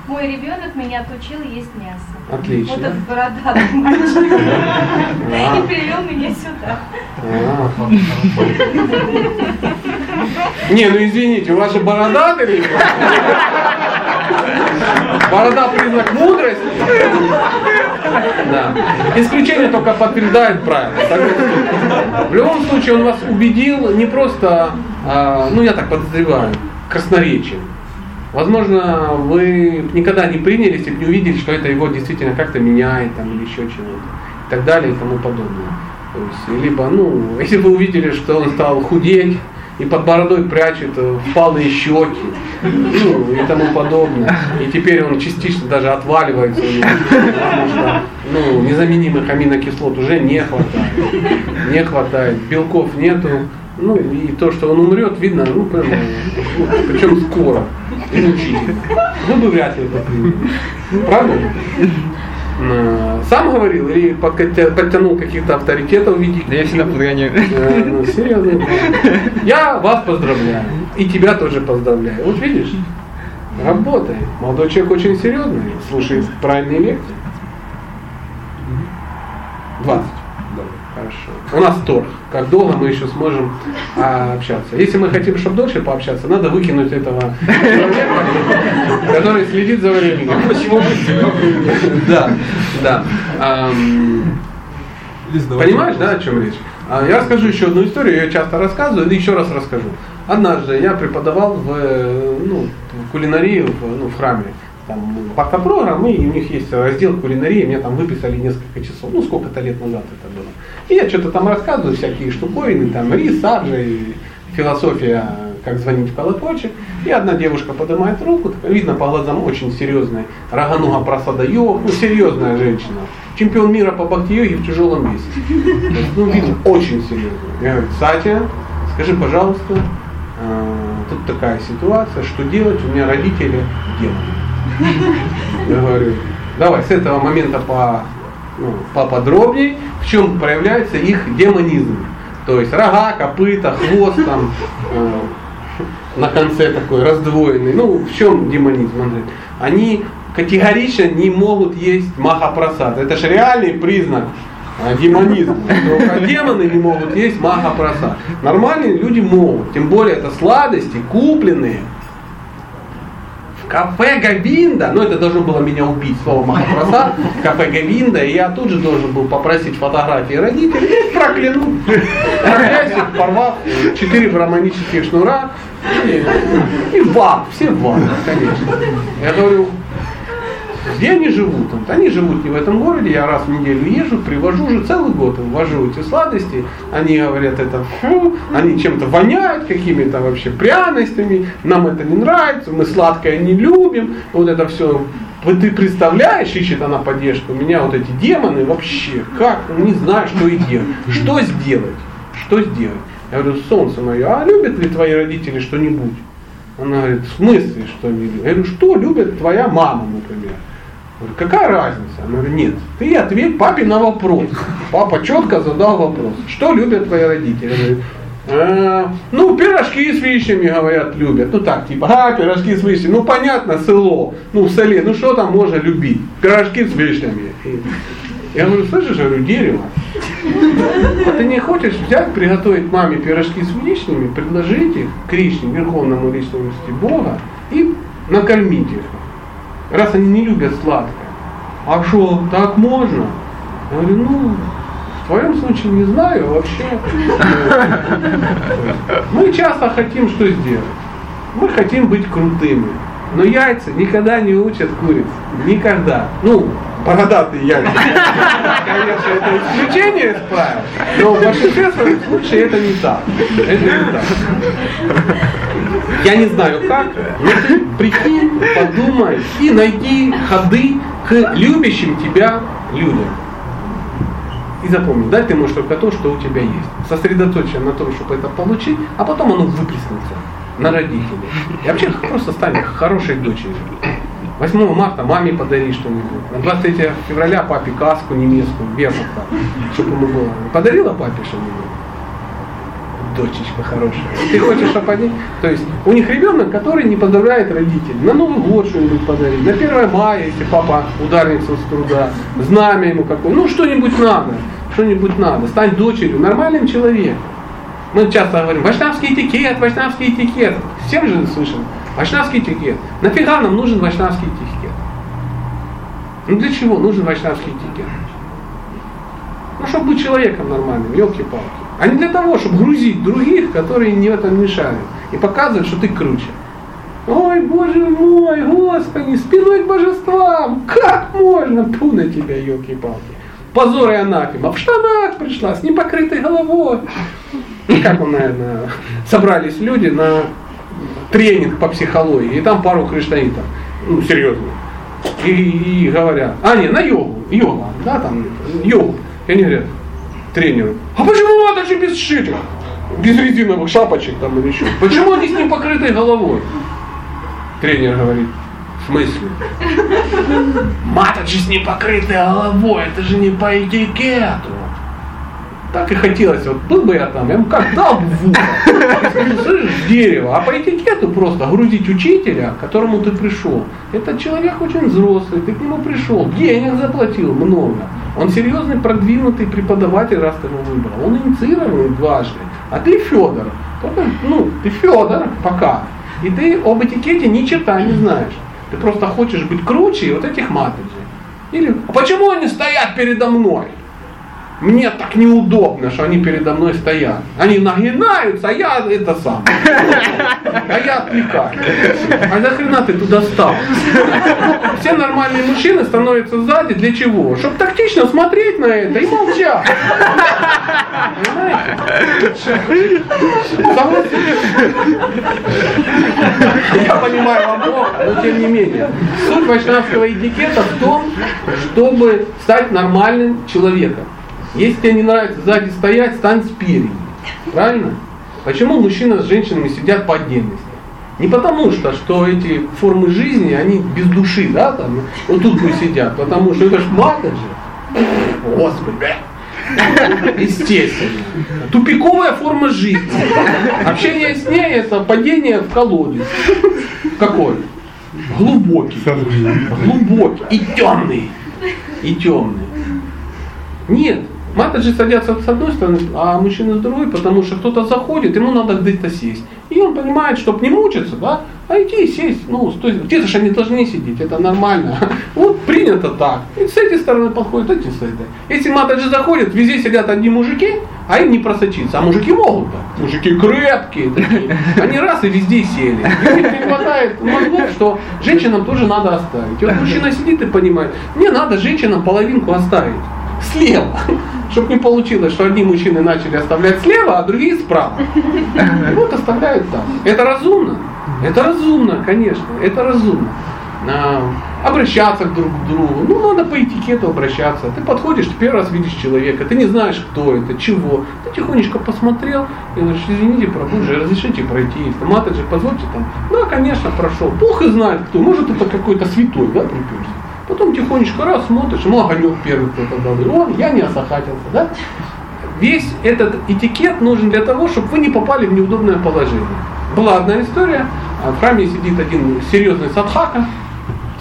Мой ребенок меня отучил есть мясо. Отлично. Вот этот бородатый мальчик. И привел меня сюда. А. Не, ну извините, у вас же бородатый. Борода признак мудрости. Да. Исключение только подтверждает правило. В любом случае он вас убедил не просто, а, ну я так подозреваю, красноречием. Возможно, вы никогда не приняли, если бы не увидели, что это его действительно как-то меняет там, или еще чего-то. И так далее и тому подобное. То есть, либо, ну, если вы увидели, что он стал худеть, и под бородой прячет э, впалые щеки, ну, и тому подобное. И теперь он частично даже отваливается, потому что ну, незаменимых аминокислот уже не хватает. Не хватает, белков нету. Ну и то, что он умрет, видно, ну прям, ну, причем скоро и мучительно. Вы бы вряд ли это приняли. Правда? Э, сам говорил или подтянул каких-то авторитетов в виде... Да я всегда подгоняю. Э, ну, серьезно. Я вас поздравляю. И тебя тоже поздравляю. Вот видишь, работает. Молодой человек очень серьезный, слушает правильные лекции. 20. У нас торг. Как долго мы еще сможем а, общаться? Если мы хотим, чтобы дольше пообщаться, надо выкинуть этого человека, который следит за временем. Почему Да, да. Понимаешь, да, о чем речь? А, я расскажу еще одну историю, я часто рассказываю, и еще раз расскажу. Однажды я преподавал в, ну, в кулинарии в, ну, в храме там автопрограммы, и у них есть раздел кулинарии, мне там выписали несколько часов, ну сколько-то лет назад это было. И я что-то там рассказываю, всякие штуковины, там рис, саджи, философия, как звонить в колокольчик. И одна девушка поднимает руку, видно по глазам очень серьезная, Рагануга Прасада Йог, ну серьезная женщина. Чемпион мира по бхакти-йоге в тяжелом весе. ну, видно, очень серьезно. Я говорю, Сатя, скажи, пожалуйста, э, тут такая ситуация, что делать, у меня родители демоны. Я говорю, давай с этого момента по, ну, поподробнее, в чем проявляется их демонизм. То есть рога, копыта, хвост там, э, на конце такой раздвоенный. Ну, в чем демонизм? Он говорит, они категорично не могут есть махапрасад. Это же реальный признак э, демонизма. Только демоны не могут есть махапрасад. Нормальные люди могут. Тем более это сладости, купленные кафе Гавинда, ну это должно было меня убить, слово Махапрасад, кафе Гавинда, и я тут же должен был попросить фотографии родителей. И проклянуть. Проклясть порвав четыре браманических шнура. И, и в ад, все в ад, конечно. Я говорю, где они живут? Они живут не в этом городе, я раз в неделю езжу, привожу уже целый год, ввожу эти сладости, они говорят, это фу, они чем-то воняют, какими-то вообще пряностями, нам это не нравится, мы сладкое не любим, вот это все вот ты представляешь, ищет она поддержку, у меня вот эти демоны вообще, как, ну, не знаю, что и делать. Что сделать? Что сделать? Я говорю, солнце мое, а любят ли твои родители что-нибудь? Она говорит, в смысле, что не любят? Я говорю, что любит твоя мама, например? Говорю, какая разница? Она говорит, нет, ты ответь папе на вопрос. Папа четко задал вопрос. Что любят твои родители? Говорит, э, ну, пирожки с вишнями, говорят, любят. Ну так, типа, а, пирожки с вишнями. Ну, понятно, село. Ну, в селе, ну что там можно любить? Пирожки с вишнями. Я говорю, слышишь, я говорю, дерево. А ты не хочешь взять, приготовить маме пирожки с вишнями, предложить их Кришне, Верховному Личности Бога, и накормить их раз они не любят сладкое. А что, так можно? Я говорю, ну, в твоем случае не знаю, вообще. Мы часто хотим что сделать? Мы хотим быть крутыми. Но яйца никогда не учат куриц. Никогда. Ну, бородатые яйца. Конечно, это исключение из правил. Но в большинстве случаев это не так. Это не так. Я не знаю как, но ты прикинь, подумай и найди ходы к любящим тебя людям. И запомни, дай ты можешь только то, что у тебя есть. Сосредоточься на том, чтобы это получить, а потом оно выплеснется на родителей. И вообще просто стань хорошей дочерью. 8 марта маме подари что-нибудь. На 23 февраля папе каску немецкую, вернуха, чтобы ему было. Подарила папе что-нибудь? дочечка хорошая. Ты хочешь, они... То есть у них ребенок, который не поздравляет родителей. На Новый год что-нибудь подарить. На 1 мая, если папа ударница с труда. Знамя ему какое. Ну что-нибудь надо. Что-нибудь надо. Стань дочерью, нормальным человеком. Мы часто говорим, вайшнавский этикет, вайшнавский этикет. Всем же слышим. Вайшнавский этикет. Нафига нам нужен вайшнавский этикет? Ну для чего нужен вайшнавский этикет? Ну, чтобы быть человеком нормальным, елки-палки а не для того, чтобы грузить других, которые не в этом мешают, и показывать, что ты круче. Ой, боже мой, господи, спиной к божествам, как можно? Пу на тебя, елки-палки. Позор и анафема. В штанах пришла, с непокрытой головой. И как он, наверное, собрались люди на тренинг по психологии, и там пару криштанитов, ну, серьезно. И, и говорят, а не, на йогу, йога, да, там, йогу. И они говорят, тренеру, а почему надо же без шитых, без резиновых шапочек там или еще? Почему они с ним покрытой головой? Тренер говорит, в смысле? Мата же с ней покрытой головой, это же не по этикету. Так и хотелось, вот был бы я там, я ему как дал бы в ухо, дерево, а по этикету просто грузить учителя, к которому ты пришел. Этот человек очень взрослый, ты к нему пришел, денег заплатил много. Он серьезный, продвинутый преподаватель, раз ты его выбрал. Он инициированный дважды. А ты Федор. Только, ну, ты Федор пока. И ты об этикете ни черта не знаешь. Ты просто хочешь быть круче вот этих матриджей. Или, а почему они стоят передо мной? Мне так неудобно, что они передо мной стоят. Они нагинаются, а я это сам. А я отвлекаю. А нахрена ты туда стал? Все нормальные мужчины становятся сзади для чего? Чтобы тактично смотреть на это и молчать. Понимаете? Я понимаю вам плохо, но тем не менее. Суть вайшнавского этикета в том, чтобы стать нормальным человеком. Если тебе не нравится сзади стоять, стань спереди. Правильно? Почему мужчина с женщинами сидят по отдельности? Не потому что, что эти формы жизни, они без души, да, там, вот тут мы сидят, потому что это ж мата же. Господи, Естественно. Тупиковая форма жизни. Общение с ней это падение в колодец. Какой? Глубокий. Глубокий. И темный. И темный. Нет, Матаджи садятся с одной стороны, а мужчины с другой, потому что кто-то заходит, ему надо где-то сесть. И он понимает, чтобы не мучиться, да, а идти сесть, ну, где-то же они должны сидеть, это нормально. Вот принято так. И с этой стороны подходят, эти с этой. Если матаджи заходят, везде сидят одни мужики, а им не просочиться. А мужики могут, да. Мужики крепкие такие. Они раз и везде сели. И не хватает мозгов, что женщинам тоже надо оставить. И вот мужчина сидит и понимает, мне надо женщинам половинку оставить слева. Чтобы не получилось, что одни мужчины начали оставлять слева, а другие справа. Вот оставляют там. Это разумно? Это разумно, конечно, это разумно. А, обращаться друг к другу. Ну, надо по этикету обращаться. Ты подходишь, ты первый раз видишь человека, ты не знаешь, кто это, чего. Ты тихонечко посмотрел и говоришь, извините, прабуджи, разрешите пройти. Матаджи, позвольте там. Да, конечно, прошел. Бог и знает кто. Может, это какой-то святой, да, приперся. Потом тихонечко раз смотришь, ему огонек первый кто-то дал. О, я не осахатился, да? Весь этот этикет нужен для того, чтобы вы не попали в неудобное положение. Была одна история, а в храме сидит один серьезный садхака,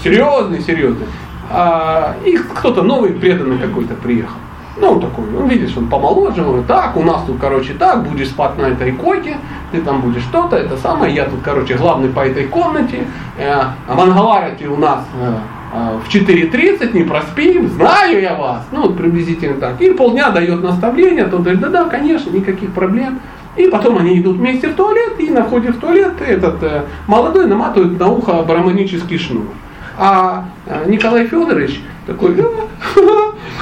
серьезный, серьезный, а, и кто-то новый преданный какой-то приехал. Ну, он такой, он видишь, он помоложе, он так, у нас тут, короче, так, будешь спать на этой койке, ты там будешь что-то, это самое, я тут, короче, главный по этой комнате, э, Мангаларати у нас э, в 4.30 не проспим, знаю я вас. Ну, вот приблизительно так. И полдня дает наставление, тот говорит, да-да, конечно, никаких проблем. И потом они идут вместе в туалет, и на входе в туалет этот э, молодой наматывает на ухо бараманический шнур. А э, Николай Федорович такой,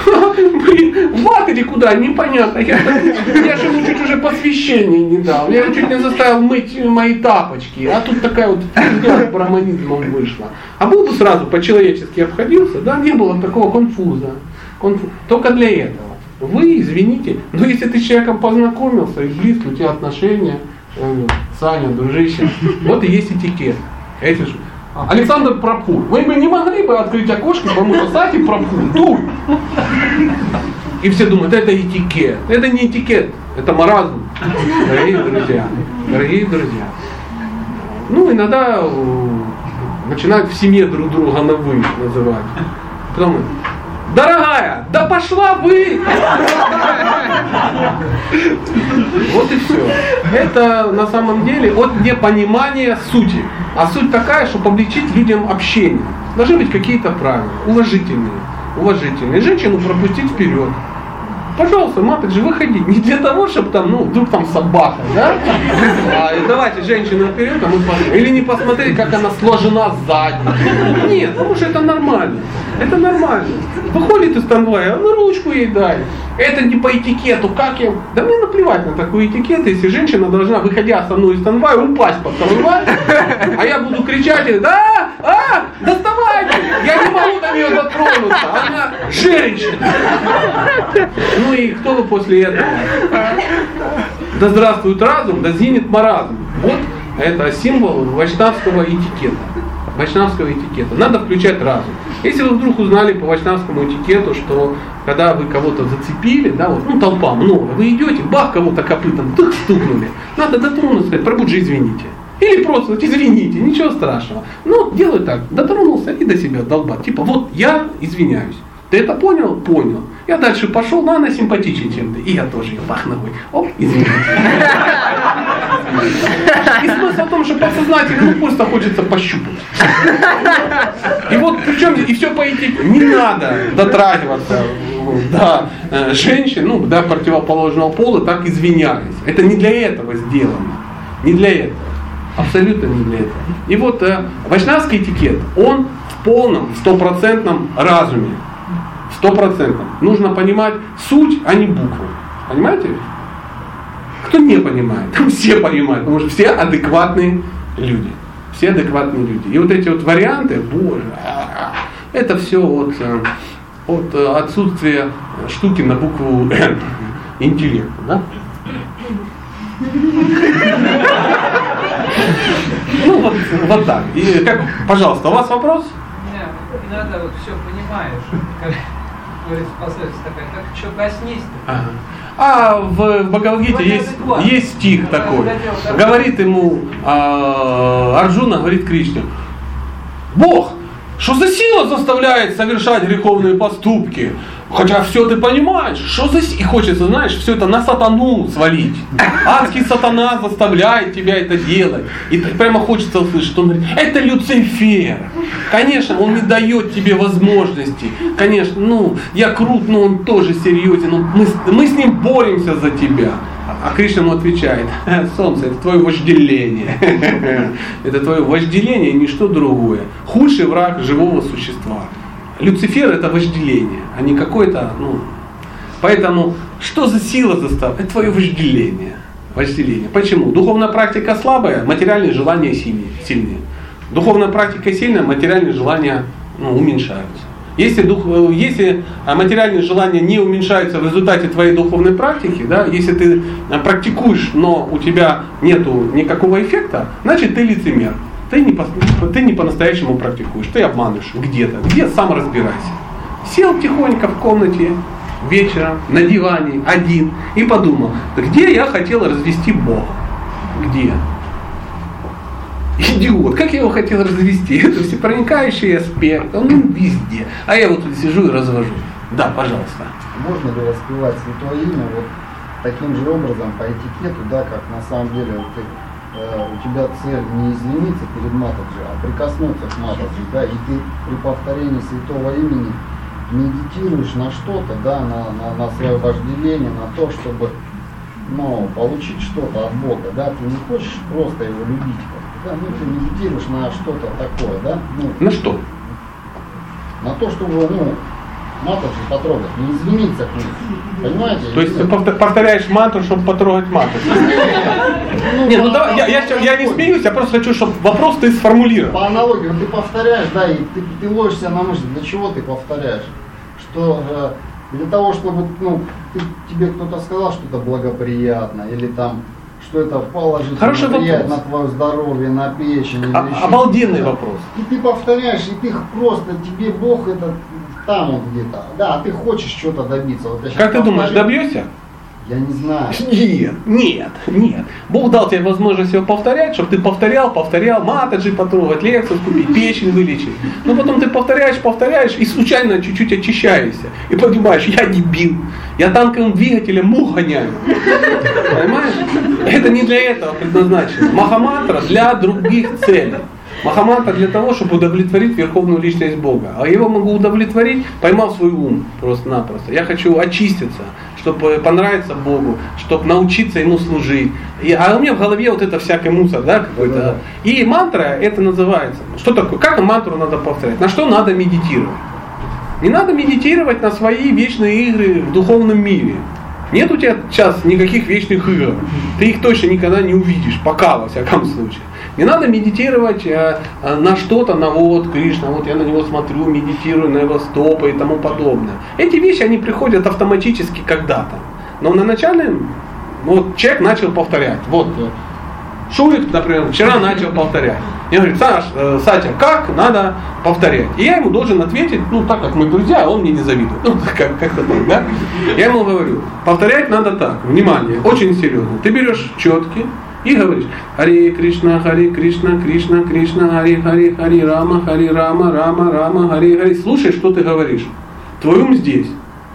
блин, в ад или куда, непонятно. Я, я же ему чуть уже посвящение не дал. Я чуть не заставил мыть мои тапочки. А тут такая вот фигня с браманизмом вышла. А бы сразу по-человечески обходился, да, не было такого конфуза. Конфуз. Только для этого. Вы, извините, но если ты с человеком познакомился, и близко у тебя отношения, Саня, дружище, вот и есть этикет. Эти же Александр Пропур. Вы бы не могли бы открыть окошко, потому что Сати Пропур, дуй. И все думают, это этикет. Это не этикет, это маразм. Дорогие друзья, дорогие друзья. Ну, иногда э, начинают в семье друг друга на вы называть. Потом, дорогая, да пошла вы! Вот и все. Это на самом деле от непонимания сути. А суть такая, чтобы облегчить людям общение. Должны быть какие-то правила, уважительные. Уважительные. Женщину пропустить вперед. Пожалуйста, матаджи, выходи. Не для того, чтобы там, ну, вдруг там собака, да? А, давайте женщину наперед, а мы посмотрим. Или не посмотреть, как она сложена сзади. Нет, потому что это нормально. Это нормально. Выходит из трамвая, а ручку ей дай. Это не по этикету, как я? Да мне наплевать на такой этикет, если женщина должна, выходя со мной из трамвая, упасть под трамвай, а я буду кричать, да, а, доставайте, я не могу до нее дотронуться, она женщина. Ну и кто вы после этого? Да здравствует разум, да зинит маразм. Вот это символ вайшнавского этикета. Вайшнавского этикета. Надо включать разум. Если вы вдруг узнали по вайшнавскому этикету, что когда вы кого-то зацепили, да, вот, ну толпа много, вы идете, бах, кого-то копытом, тык, стукнули, надо дотронуться, сказать, пробуджи, извините. Или просто извините, ничего страшного. Ну, делай так, дотронулся и до себя долбать. Типа, вот я извиняюсь. Ты это понял? Понял. Я дальше пошел, но она симпатичнее, чем ты. И я тоже ее бах ногой. Оп, извините. И смысл в том, что подсознательно ну, просто хочется пощупать. И вот причем и все по этике. Не надо дотрагиваться да, э, женщин, ну, да, противоположного пола, так извиняясь. Это не для этого сделано. Не для этого. Абсолютно не для этого. И вот э, вайшнавский этикет, он в полном, стопроцентном разуме. Стопроцентном. Нужно понимать суть, а не букву. Понимаете? Кто не понимает? Все понимают, потому что все адекватные люди. Все адекватные люди. И вот эти вот варианты, боже, это все от, э, от отсутствия штуки на букву интеллекта. Да? Ну вот, вот так. И как, пожалуйста, у вас вопрос? Нет, иногда вот все понимаешь, как говорится пословица такая, как что коснись ага. А в Бхагавадгите есть, есть стих такой. Говорит ему а, Арджуна, говорит Кришне, Бог, что за сила заставляет совершать греховные поступки? Хотя все ты понимаешь, что за... И хочется, знаешь, все это на сатану свалить. Адский сатана заставляет тебя это делать. И прямо хочется услышать, он говорит, это Люцифер. Конечно, он не дает тебе возможности. Конечно, ну, я крут, но он тоже серьезен. Мы, мы с ним боремся за тебя. А Кришна ему отвечает, солнце, это твое вожделение. Это твое вожделение ничто другое. Худший враг живого существа. Люцифер это вожделение, а не какое-то, ну, поэтому что за сила заставляет? Это твое вожделение. Вожделение. Почему? Духовная практика слабая, материальные желания сильнее. Духовная практика сильная, материальные желания ну, уменьшаются. Если, дух, если материальные желания не уменьшаются в результате твоей духовной практики, да, если ты практикуешь, но у тебя нет никакого эффекта, значит ты лицемер ты не, ты не по-настоящему практикуешь, ты обманываешь где-то, где сам разбирайся. Сел тихонько в комнате вечером на диване один и подумал, где я хотел развести Бога? Где? Идиот, как я его хотел развести? Это всепроникающий аспект, он везде. А я вот тут сижу и развожу. Да, пожалуйста. Можно ли воспевать святое имя вот таким же образом по этикету, да, как на самом деле вот ты у тебя цель не извиниться перед Матаджи, а прикоснуться к Матаджи, да, и ты при повторении святого имени медитируешь на что-то, да, на, на, на свое вожделение, на то, чтобы ну, получить что-то от Бога, да, ты не хочешь просто его любить, да, ну, ты медитируешь на что-то такое, да. Ну, на что? На то, чтобы, ну, матушку потрогать, не извиниться к ним. Понимаете? То есть ты повторяешь мантру, чтобы потрогать? Ну, Нет, ну давай, я, я, я не смеюсь, я просто хочу, чтобы вопрос ты сформулировал. По аналогии, ты повторяешь, да, и ты, ты ловишься на мысль, для чего ты повторяешь? Что э, для того, чтобы ну, ты, тебе кто-то сказал что-то благоприятно, или там что это положительно Хороший влияет вопрос. на твое здоровье, на печень. А, обалденный вопрос. И ты повторяешь, и ты просто, тебе Бог это там он где-то. Да, а ты хочешь что-то добиться. Вот как ты думаешь, добьешься? Я не знаю. Нет, нет, нет. Бог дал тебе возможность его повторять, чтобы ты повторял, повторял, матаджи потрогать, лекцию купить, печень вылечить. Но потом ты повторяешь, повторяешь и случайно чуть-чуть очищаешься. И понимаешь, я дебил. Я танковым двигателем мух гоняю. Понимаешь? Это не для этого предназначено. Махамантра для других целей. Махамантра для того, чтобы удовлетворить верховную личность Бога. А его могу удовлетворить, поймав свой ум просто-напросто. Я хочу очиститься, чтобы понравиться Богу, чтобы научиться Ему служить. И, а у меня в голове вот это всякий мусор, да, какой-то. И мантра это называется. Что такое? Как мантру надо повторять? На что надо медитировать? Не надо медитировать на свои вечные игры в духовном мире. Нет у тебя сейчас никаких вечных игр. Ты их точно никогда не увидишь, пока во всяком случае. Не надо медитировать э, э, на что-то, на вот Кришна, вот я на него смотрю, медитирую, на его стопы и тому подобное. Эти вещи, они приходят автоматически когда-то. Но на начальном, ну, вот человек начал повторять. Вот э, Шурик, например, вчера начал повторять. Я говорю, Саш, э, Сатя, как надо повторять? И я ему должен ответить, ну так как мы друзья, он мне не завидует. Ну, как, как-то так, да? Я ему говорю, повторять надо так, внимание, очень серьезно. Ты берешь четки и говоришь, Хари Кришна, Хари Кришна, Кришна, Кришна, Хари Хари, Хари Рама, Хари Рама, Рама, Рама, Хари Хари. Слушай, что ты говоришь. Твой ум здесь.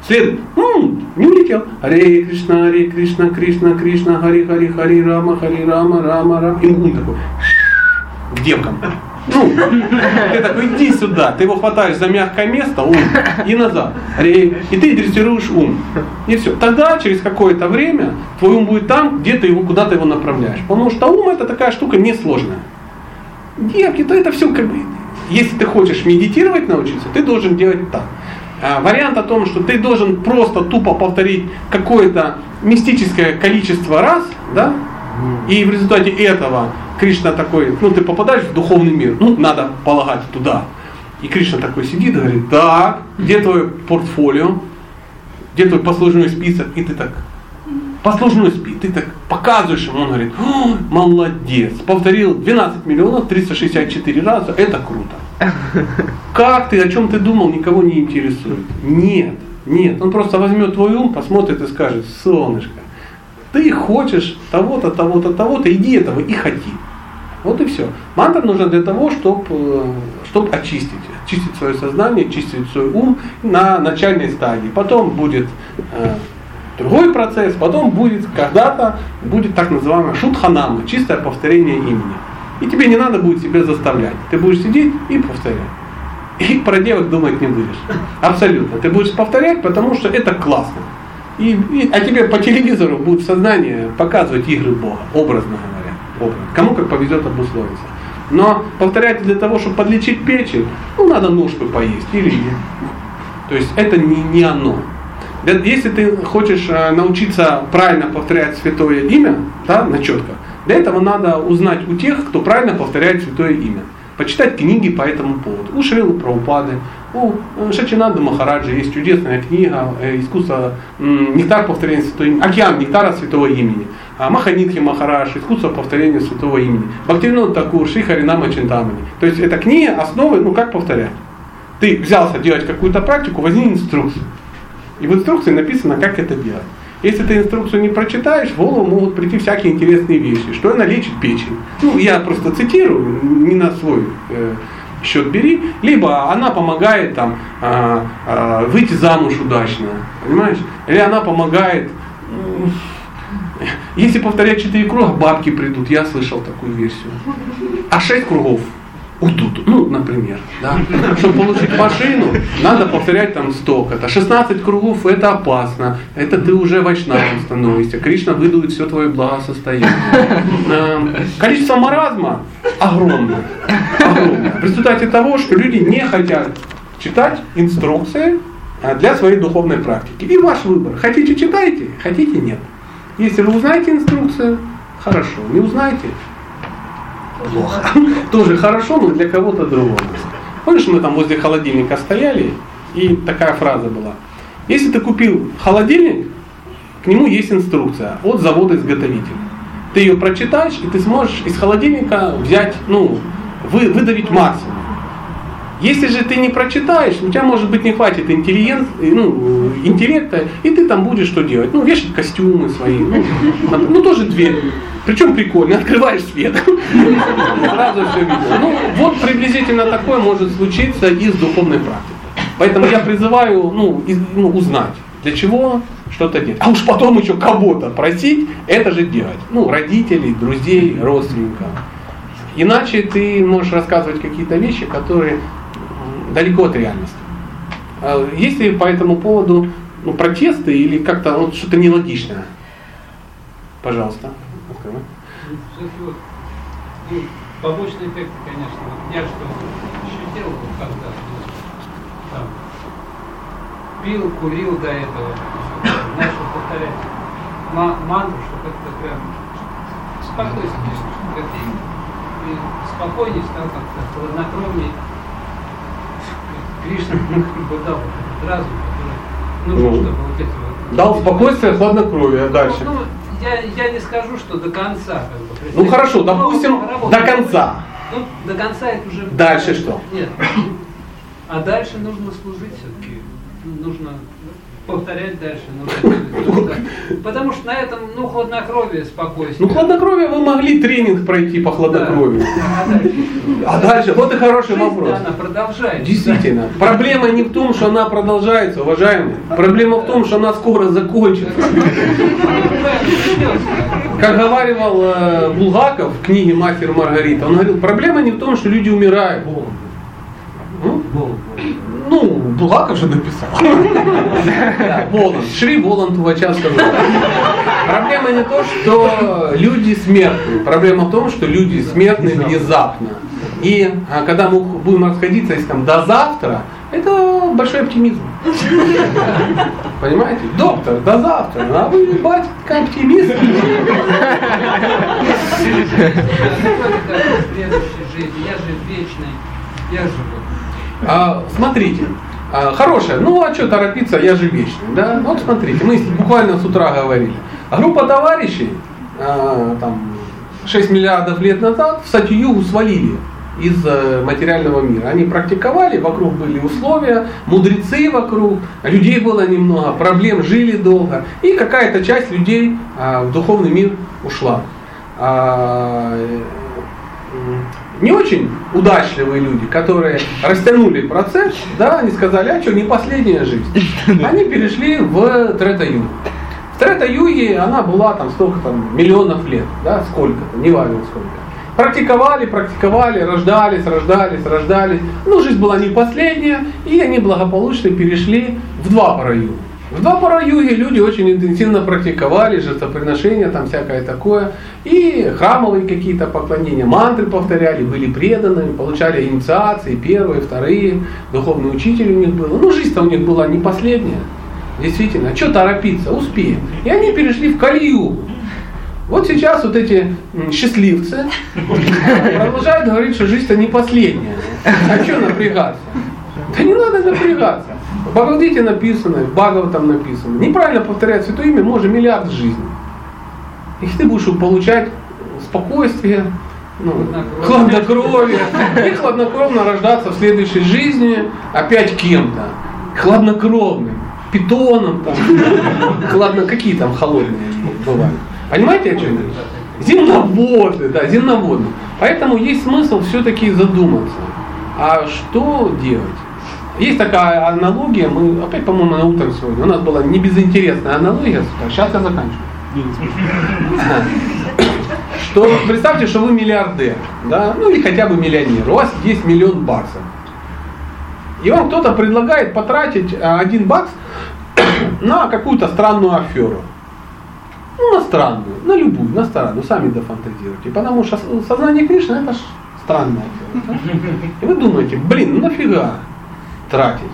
Следует. М-м, не улетел. Харе Кришна, Харе Кришна, Кришна, Кришна, Хари Хари, Хари Рама, Хари Рама, Рама, Рама. И ум такой к девкам. Ну, ты такой, иди сюда, ты его хватаешь за мягкое место, ум, и назад. И ты дрессируешь ум. И все. Тогда, через какое-то время, твой ум будет там, где ты его, куда ты его направляешь. Потому что ум это такая штука несложная. Девки, то это все как бы, если ты хочешь медитировать научиться, ты должен делать так. А, вариант о том, что ты должен просто тупо повторить какое-то мистическое количество раз, да, и в результате этого Кришна такой, ну ты попадаешь в духовный мир, ну надо полагать туда. И Кришна такой сидит и говорит, так, где твое портфолио, где твой послужной список, и ты так, послужной список, ты так показываешь ему, он говорит, молодец, повторил 12 миллионов 364 раза, это круто. Как ты, о чем ты думал, никого не интересует. Нет, нет, он просто возьмет твой ум, посмотрит и скажет, солнышко, ты хочешь того-то, того-то, того-то, иди этого и ходи. Вот и все. Мантра нужна для того, чтобы э, чтоб очистить. Очистить свое сознание, очистить свой ум на начальной стадии. Потом будет э, другой процесс, потом будет когда-то будет так называемое шутханама, чистое повторение имени. И тебе не надо будет себя заставлять. Ты будешь сидеть и повторять. И про девок думать не будешь. Абсолютно. Ты будешь повторять, потому что это классно. И, и, а тебе по телевизору будут в сознании показывать игры Бога, образно говоря. Образно. Кому как повезет обусловиться. Но повторять для того, чтобы подлечить печень, ну надо ножку поесть или То есть это не, не оно. Если ты хочешь э, научиться правильно повторять святое имя, да, на четко, для этого надо узнать у тех, кто правильно повторяет святое имя почитать книги по этому поводу. У Шрилы Праупады, у Шачинанда Махараджа есть чудесная книга э, «Искусство нектар повторения святого имени», «Океан нектара святого имени», а Маханитхи Махарадж «Искусство повторения святого имени», Бхактивинод Такур, Шри Харинама Чинтамани. То есть это книга основы, ну как повторять. Ты взялся делать какую-то практику, возьми инструкцию. И в инструкции написано, как это делать. Если ты инструкцию не прочитаешь, в голову могут прийти всякие интересные вещи. Что она лечит печень. Ну, я просто цитирую, не на свой э, счет бери. Либо она помогает там, э, э, выйти замуж удачно. Понимаешь? Или она помогает... Если повторять четыре круга, бабки придут. Я слышал такую версию. А шесть кругов уйдут, ну, например, да. Чтобы получить машину, надо повторять там столько. Это 16 кругов, это опасно. Это ты уже вайшнавом становишься. Кришна выдует все твое благосостояние. Эм, количество маразма огромное. огромное. В результате того, что люди не хотят читать инструкции а, для своей духовной практики. И ваш выбор. Хотите читайте, хотите нет. Если вы узнаете инструкцию, хорошо. Не узнаете, плохо. Тоже хорошо, но для кого-то другого. Помнишь, мы там возле холодильника стояли, и такая фраза была. Если ты купил холодильник, к нему есть инструкция от завода-изготовителя. Ты ее прочитаешь, и ты сможешь из холодильника взять, ну, вы, выдавить максимум. Если же ты не прочитаешь, у тебя может быть не хватит интеллигент, ну, интеллекта, и ты там будешь что делать? Ну, вешать костюмы свои, ну, ну тоже дверь причем прикольно, открываешь свет, сразу все видно. Ну, вот приблизительно такое может случиться и с духовной практикой. Поэтому я призываю ну, из, ну, узнать, для чего что-то делать. А уж потом еще кого-то просить, это же делать. Ну, родителей, друзей, родственников. Иначе ты можешь рассказывать какие-то вещи, которые далеко от реальности. А есть ли по этому поводу ну, протесты или как-то вот что-то нелогичное? Пожалуйста. Вот, ну, побочные эффекты, конечно. Вот я что ощутил, когда там, пил, курил до этого, начал повторять мантру, что как-то прям спокойствие, и спокойнее стал как-то хладнокровнее. Кришна бы дал разум, который нужно, ну, чтобы вот эти вот... Дал спокойствие, хладнокровие, а дальше? Ну, я, я не скажу, что до конца. Как бы, ну хорошо, допустим, до конца. Ну, до конца это уже... Дальше что? Нет. А дальше нужно служить все-таки. Нужно повторять дальше. Нужно, потому что на этом, ну, хладнокровие, спокойствие. Ну, хладнокровие вы могли тренинг пройти по хладнокровию. Да. А, дальше? а дальше? Вот и хороший Жизнь, вопрос. Она продолжается. Действительно. Да. Проблема не в том, что она продолжается, уважаемые. Проблема в том, что она скоро закончится. Как говаривал э, Булгаков в книге «Мастер Маргарита», он говорил, проблема не в том, что люди умирают. Ну, Булгаков же написал. Воланд. Шри Воланд сказал. Проблема не то, что люди смертны. Проблема в том, что люди смертны внезапно. И а, когда мы будем расходиться, если там до завтра, это большой оптимизм. Понимаете? Доктор, до завтра. А вы, батька, оптимист. Я же вечный. Я живу. А, смотрите, а, хорошая, ну а что торопиться, я же вечный, да? Вот смотрите, мы буквально с утра говорили. Группа товарищей, а, там, 6 миллиардов лет назад в Сатью свалили из э, материального мира. Они практиковали, вокруг были условия, мудрецы вокруг, людей было немного, проблем жили долго. И какая-то часть людей а, в духовный мир ушла. Не очень удачливые люди, которые растянули процесс, да, они сказали, а что, не последняя жизнь. Они перешли в Трета-Ю. В Трета-Юге она была там столько там миллионов лет, да, сколько-то, не важно сколько. Практиковали, практиковали, рождались, рождались, рождались. Ну, жизнь была не последняя, и они благополучно перешли в два параю. В два пара-юге люди очень интенсивно практиковали жертвоприношения, там всякое такое. И храмовые какие-то поклонения, мантры повторяли, были преданными, получали инициации, первые, вторые, духовный учитель у них был. Ну, жизнь-то у них была не последняя. Действительно, а что торопиться, успеем. И они перешли в Калию. Вот сейчас вот эти счастливцы продолжают говорить, что жизнь-то не последняя. А что напрягаться? Да не надо напрягаться. В Бхагавадгите написано, в Бхагаватам написано. Неправильно повторять святое имя может миллиард жизней. Если ты будешь получать спокойствие, ну, хладнокровие, и хладнокровно рождаться в следующей жизни опять кем-то. Хладнокровным, питоном там, хладно, какие там холодные бывают. Понимаете, о чем я? Земноводы, да, земноводы. Поэтому есть смысл все-таки задуматься, а что делать? Есть такая аналогия, мы опять, по-моему, на утром сегодня, у нас была не безинтересная аналогия, сейчас я заканчиваю. Что представьте, что вы миллиардер, да, ну или хотя бы миллионер, у вас есть миллион баксов. И вам кто-то предлагает потратить а, один бакс на какую-то странную аферу. Ну, на странную, на любую, на странную, сами дофантазируйте. Потому что сознание Кришны это ж странная афера. Да? И вы думаете, блин, ну нафига? Тратить.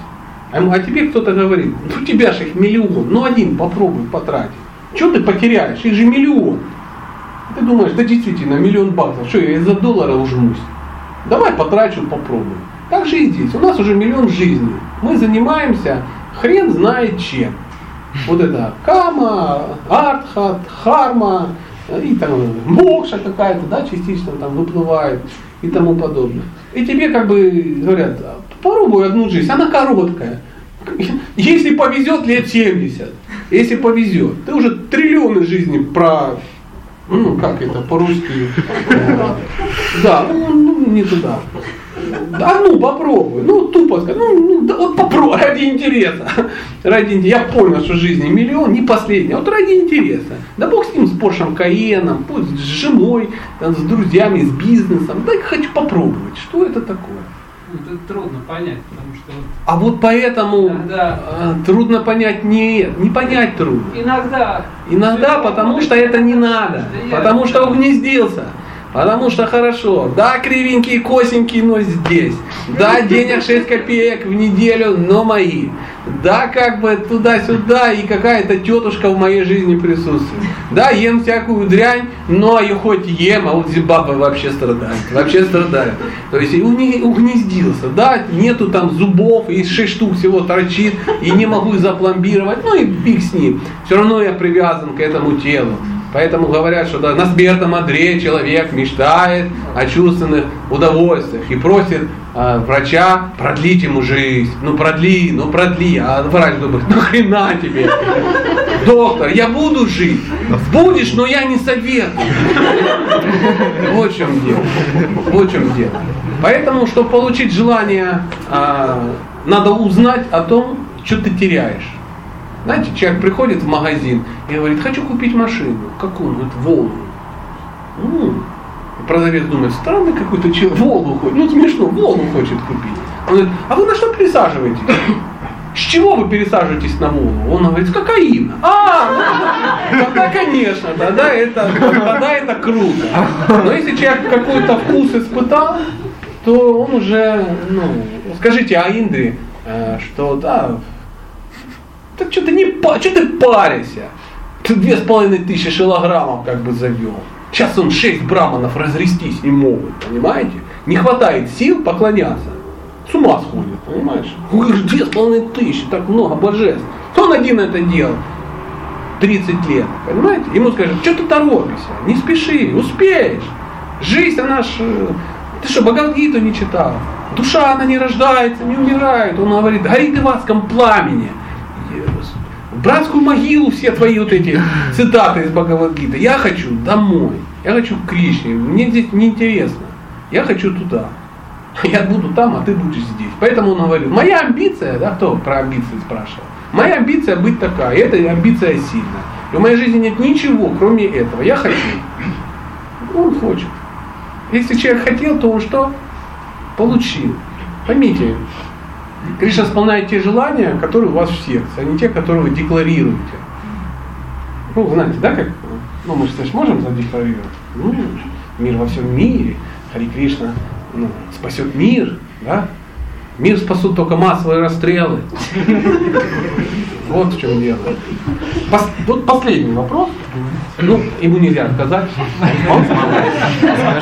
А, а тебе кто-то говорит, ну у тебя же их миллион, ну один попробуй потратить. Что ты потеряешь? Их же миллион. Ты думаешь, да действительно, миллион баксов, что я из-за доллара ужмусь? Давай потрачу, попробуй. Так же и здесь. У нас уже миллион жизней. Мы занимаемся хрен знает чем. Вот это кама, артхат, харма, и там мокша какая-то, да, частично там выплывает и тому подобное. И тебе как бы говорят, Попробуй одну жизнь, она короткая. Если повезет, лет 70. Если повезет. Ты уже триллионы жизней про, ну как это по-русски, да, ну, ну не туда. А ну попробуй, ну тупо сказать, ну, ну да, вот попробуй, ради интереса. Ради интереса. Я понял, что жизни миллион, не последний, а вот ради интереса. Да бог с ним, с Поршем Каеном, пусть с женой, там, с друзьями, с бизнесом. Да хочу попробовать, что это такое. Это трудно понять, потому что... А вот поэтому иногда... Э, трудно понять нет, не понять трудно. Иногда. Иногда, потому что это не надо, потому что угнездился. Потому что хорошо, да, кривенькие, косенькие, но здесь. Да, денег 6 копеек в неделю, но мои. Да, как бы туда-сюда, и какая-то тетушка в моей жизни присутствует. Да, ем всякую дрянь, но ее хоть ем, а вот Зимбабве вообще страдает. Вообще страдает. То есть угнездился, да, нету там зубов, и 6 штук всего торчит, и не могу запломбировать, ну и фиг с ним. Все равно я привязан к этому телу. Поэтому говорят, что да, на смертном одре человек мечтает о чувственных удовольствиях и просит э, врача продлить ему жизнь. Ну продли, ну продли. А врач думает, нахрена тебе? Доктор, я буду жить. Будешь, но я не советую. Вот в чем дело. Вот в чем дело. Поэтому, чтобы получить желание, э, надо узнать о том, что ты теряешь. Знаете, человек приходит в магазин и говорит, хочу купить машину. Какую? Он говорит, Волгу. Ну, продавец думает, странный какой-то человек, Волгу хочет. Ну, смешно, Волгу хочет купить. Он говорит, а вы на что пересаживаетесь? С чего вы пересаживаетесь на Волгу? Он говорит, с кокаина. А, ну, тогда, конечно, тогда это, тогда это круто. Но если человек какой-то вкус испытал, то он уже, ну, скажите а Индре, э, что да, так что ты не что ты паришься? Ты две с половиной тысячи килограммов как бы завел. Сейчас он шесть браманов разрестись не могут, понимаете? Не хватает сил поклоняться. С ума сходит, понимаешь? Две с половиной тысячи, так много божеств. Он один это делал. 30 лет, понимаете? Ему скажут, что ты торопишься, не спеши, успеешь. Жизнь, она ж... Э, ты что, Бхагавдгиту не читал? Душа, она не рождается, не умирает. Он говорит, горит в адском пламени братскую могилу все твои вот эти цитаты из Бхагавадгиты. Я хочу домой. Я хочу к Кришне. Мне здесь неинтересно. Я хочу туда. Я буду там, а ты будешь здесь. Поэтому он говорит, моя амбиция, да, кто про амбиции спрашивал? Моя амбиция быть такая, и эта амбиция сильная. И в моей жизни нет ничего, кроме этого. Я хочу. Он хочет. Если человек хотел, то он что? Получил. Поймите, Кришна исполняет те желания, которые у вас в сердце, а не те, которые вы декларируете. Ну, знаете, да, как? Ну, мы же можем задекларировать. Ну, мир во всем мире, Хари Кришна ну, спасет мир, да? Мир спасут только массовые расстрелы. Вот в чем дело. Вот последний вопрос. Ну, ему нельзя отказать.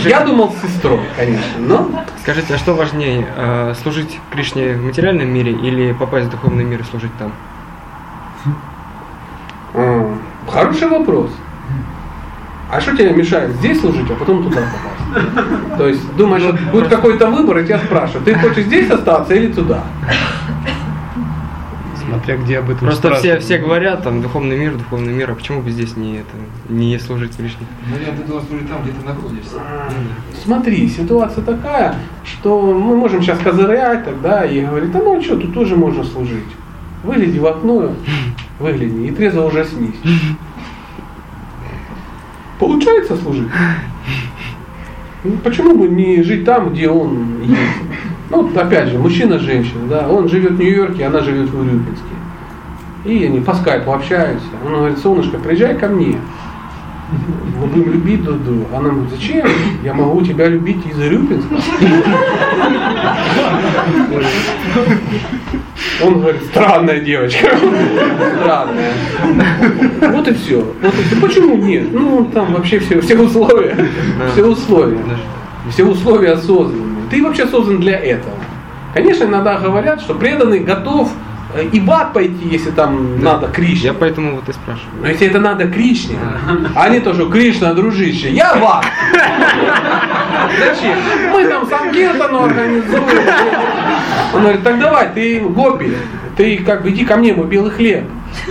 Я думал с сестрой, конечно, но... Скажите, а что важнее, э, служить Кришне в материальном мире или попасть в духовный мир и служить там? Хороший вопрос. А что тебе мешает здесь служить, а потом туда попасть? То есть думаешь, будет какой-то выбор, и тебя спрашивают, ты хочешь здесь остаться или туда? Смотря где об этом Просто все, все говорят, там, духовный мир, духовный мир, а почему бы здесь не, это, не служить Кришне? Наверное, ты должен служить там, где ты находишься. Смотри, ситуация такая, что мы можем сейчас козырять тогда и говорить, да ну что, тут тоже можно служить. Выгляди в окно, выгляди, и трезво ужаснись. Получается служить? Ну, почему бы не жить там, где он есть? Ну, опять же, мужчина, женщина, да, он живет в Нью-Йорке, она живет в Урюпинске. И они по скайпу общаются. Он говорит, солнышко, приезжай ко мне. Мы будем любить друг друга. Она говорит, зачем? Я могу тебя любить из Урюпинска. Он говорит, странная девочка. Странная. Вот и все. Вот и все. Почему нет? Ну, там вообще все, все условия. Все условия. Все условия осознанные. Ты вообще создан для этого. Конечно, иногда говорят, что преданный готов э, и ад пойти, если там да. надо Кришне. Я поэтому вот и спрашиваю. Но если это надо Кришне, а они тоже Кришна, дружище, я ад. Зачем? Мы там Санкиртану организуем. Он говорит, так давай, ты гопи, ты как бы иди ко мне, мой белый хлеб.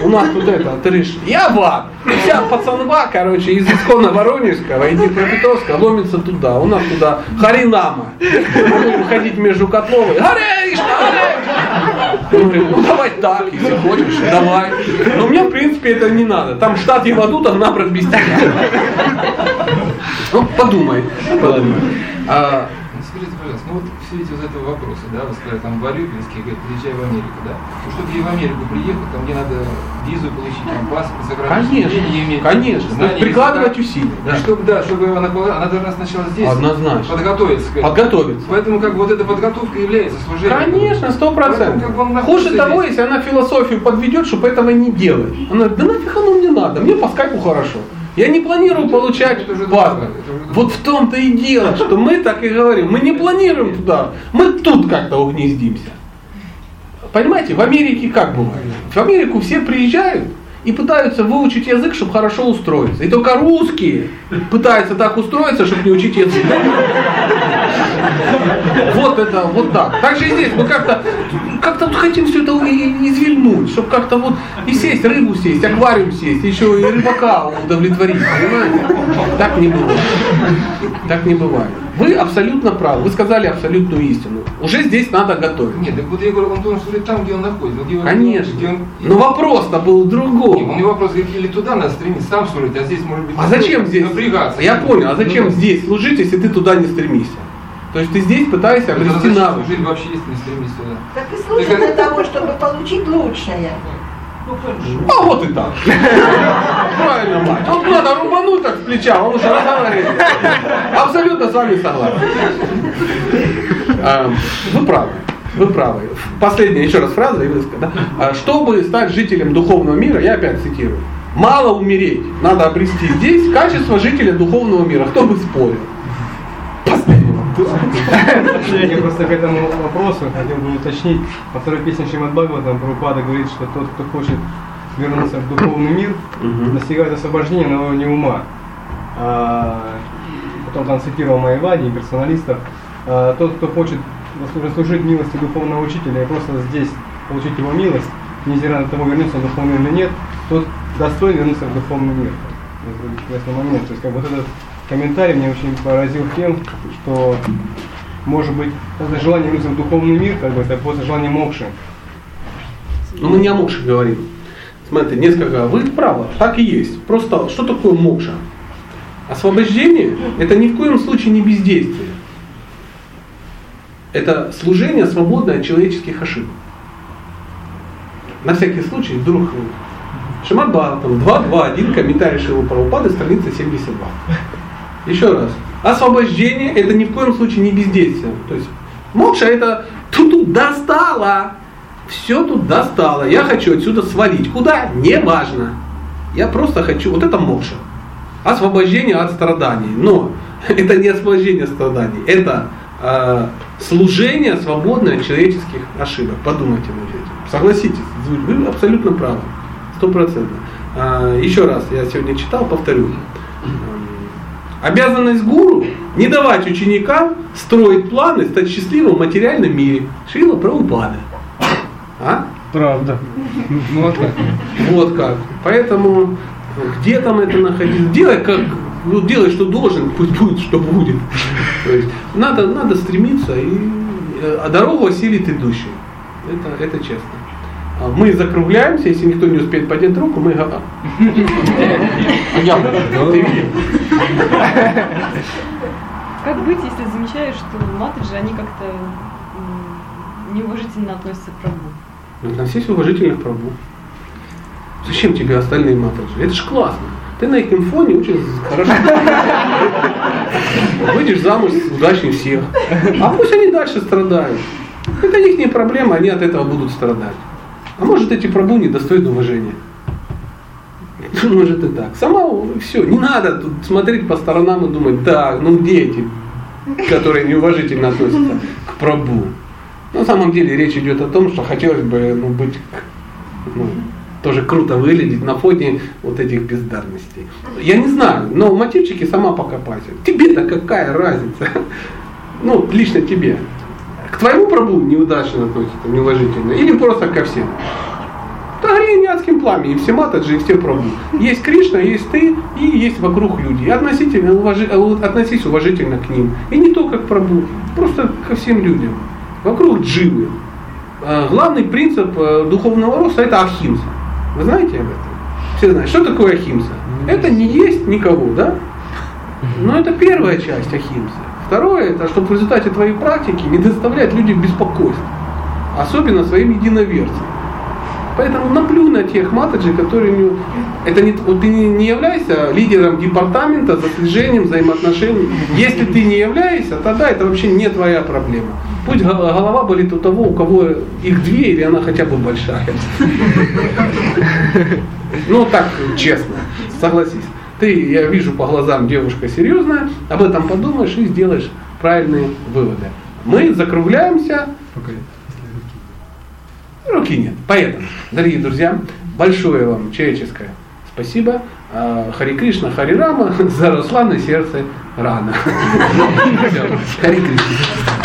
У нас тут это, говоришь, я ват. Вся пацанва, короче, из исконно Воронежского и Днепропетровска ломится туда. У нас туда Харинама. Будем ходить между Котловой. Мы говорим, ну давай так, если хочешь, давай. Но мне, в принципе, это не надо. Там штат Евадута набран без тебя. Ну, подумай. подумай. Пожалуйста, ну вот все эти вот этого вопросы, да, вы сказали, там Варюгинский говорит, приезжай в Америку, да? Ну, чтобы я в Америку приехал, там мне надо визу получить, там паспорт, заграничное Конечно, иметь. конечно. знания Прикладывать усилия. И Да. чтобы, да, чтобы она, была- она должна сначала здесь Однозначно. подготовиться. к этому. Подготовиться. Поэтому как бы вот эта подготовка является служением. Конечно, сто Поэтому, как бы, процентов. Хуже того, здесь. если она философию подведет, чтобы этого не делать. Она говорит, да нафиг оно мне надо, мне по скайпу хорошо. Я не планирую получать другое, это уже Вот в том-то и дело, что мы так и говорим. Мы не планируем туда, мы тут как-то угнездимся. Понимаете, в Америке как бывает? В Америку все приезжают и пытаются выучить язык, чтобы хорошо устроиться. И только русские пытаются так устроиться, чтобы не учить язык. Вот это, вот так. Так же и здесь. Мы как-то как-то вот хотим все это извильнуть, чтобы как-то вот и сесть, рыбу сесть, аквариум сесть, еще и рыбака удовлетворить, понимаете? Так не бывает. Так не бывает. Вы абсолютно правы. Вы сказали абсолютную истину. Уже здесь надо готовить. Нет, так вот я говорю, он должен служить там, где он находится. где он- Конечно. Где он... Но вопрос-то был Нет, у другой. меня вопрос, или туда надо стремиться, сам служить, а здесь может быть... А зачем здесь? Напрягаться. Я понял, а зачем Ну, здесь служить, если ты туда не стремишься? То есть ты здесь пытаешься ну, обрести навык. служить вообще, если не стремиться туда? Так и служит для того, чтобы получить лучшее. А вот и так. Правильно, мать. Вот надо рубануть так с плеча, он уже разговаривает. Абсолютно с вами согласен. А, Вы правы. Вы правы. Последняя еще раз фраза и выска. Да? А, Чтобы стать жителем духовного мира, я опять цитирую, мало умереть, надо обрести здесь качество жителя духовного мира. Кто бы спорил? Последний. Я просто к этому вопросу хотел бы уточнить. Во второй песне Шримад Бхагаватам Прабхупада говорит, что тот, кто хочет вернуться в духовный мир, достигает освобождения, но не ума. А, потом там цитировал Майвади и персоналистов. А, тот, кто хочет заслужить- милости духовного учителя и просто здесь получить его милость, невзирая на того, вернется в духовный мир или нет, тот достоин вернуться в духовный мир. Это интересный момент. То есть как вот этот комментарий меня очень поразил тем, что может быть это желание вернуться духовный мир, как бы это просто желание мокши. Но мы не о мокше говорим. Смотрите, несколько. Вы правы, так и есть. Просто что такое мокша? Освобождение – это ни в коем случае не бездействие. Это служение, свободное от человеческих ошибок. На всякий случай, вдруг Шимат Бхагаватам 2.2.1, комментарий Шилы Прабхупады, страница 72. Еще раз. Освобождение – это ни в коем случае не бездействие. То есть мокша – это тут тут достало. Все тут достало. Я хочу отсюда свалить. Куда? Не важно. Я просто хочу. Вот это мокша. Освобождение от страданий. Но это не освобождение страданий. Это э, служение, свободное человеческих ошибок. Подумайте над этим. Согласитесь, вы абсолютно правы. Сто процентов. А, Еще раз, я сегодня читал, повторю. Обязанность гуру не давать ученикам строить планы, стать счастливым в материальном мире. Шрила Прабхупада. А? Правда. Вот как. Вот как. Поэтому где там это находиться? Делай как, ну, делай, что должен, пусть будет, что будет. То есть надо, надо стремиться, и, э, а дорогу осилит идущий. Это, это честно. Мы закругляемся, если никто не успеет поднять руку, мы го- я буду, ты видел. Как быть, если замечаешь, что матриджи, они как-то неуважительно относятся к Прабху? Относись уважительно к Прабу. Зачем тебе остальные матриджи? Это ж классно. Ты на их фоне очень хорошо. Выйдешь замуж удачнее всех. А пусть они дальше страдают. Это их не проблема, они от этого будут страдать. А может эти прабу недостойны уважения. Может и так. Сама все, не надо тут смотреть по сторонам и думать, так, ну где эти, которые неуважительно относятся к прабу. На самом деле речь идет о том, что хотелось бы ну, быть ну, тоже круто выглядеть на фоне вот этих бездарностей. Я не знаю, но в мотивчике сама покопайся. Тебе-то какая разница? Ну, лично тебе. К твоему пробу неудачно относится, неуважительно, или просто ко всем? Да Упоение адским пламенем, все матаджи и все прабу. Есть Кришна, есть ты и есть вокруг люди. И относительно, уважи, э, относись уважительно к ним. И не только к прабу, просто ко всем людям. Вокруг дживы. А, главный принцип э, духовного роста это ахимса. Вы знаете об этом? Все знают. Что такое ахимса? Это не есть никого, да? Но это первая часть ахимсы. Второе, это чтобы в результате твоей практики не доставлять людям беспокойства. Особенно своим единоверцам. Поэтому наплю на тех матаджи, которые не... Это не, вот ты не являешься лидером департамента за слежением взаимоотношений. Если ты не являешься, тогда это вообще не твоя проблема. Пусть голова болит у того, у кого их две, или она хотя бы большая. Ну так, честно, согласись. Ты, я вижу по глазам, девушка серьезная, об этом подумаешь и сделаешь правильные выводы. Мы закругляемся. Руки нет. Поэтому, дорогие друзья, большое вам человеческое спасибо. А, Хари Кришна, Хари Рама, заросла на сердце рана. Хари Кришна.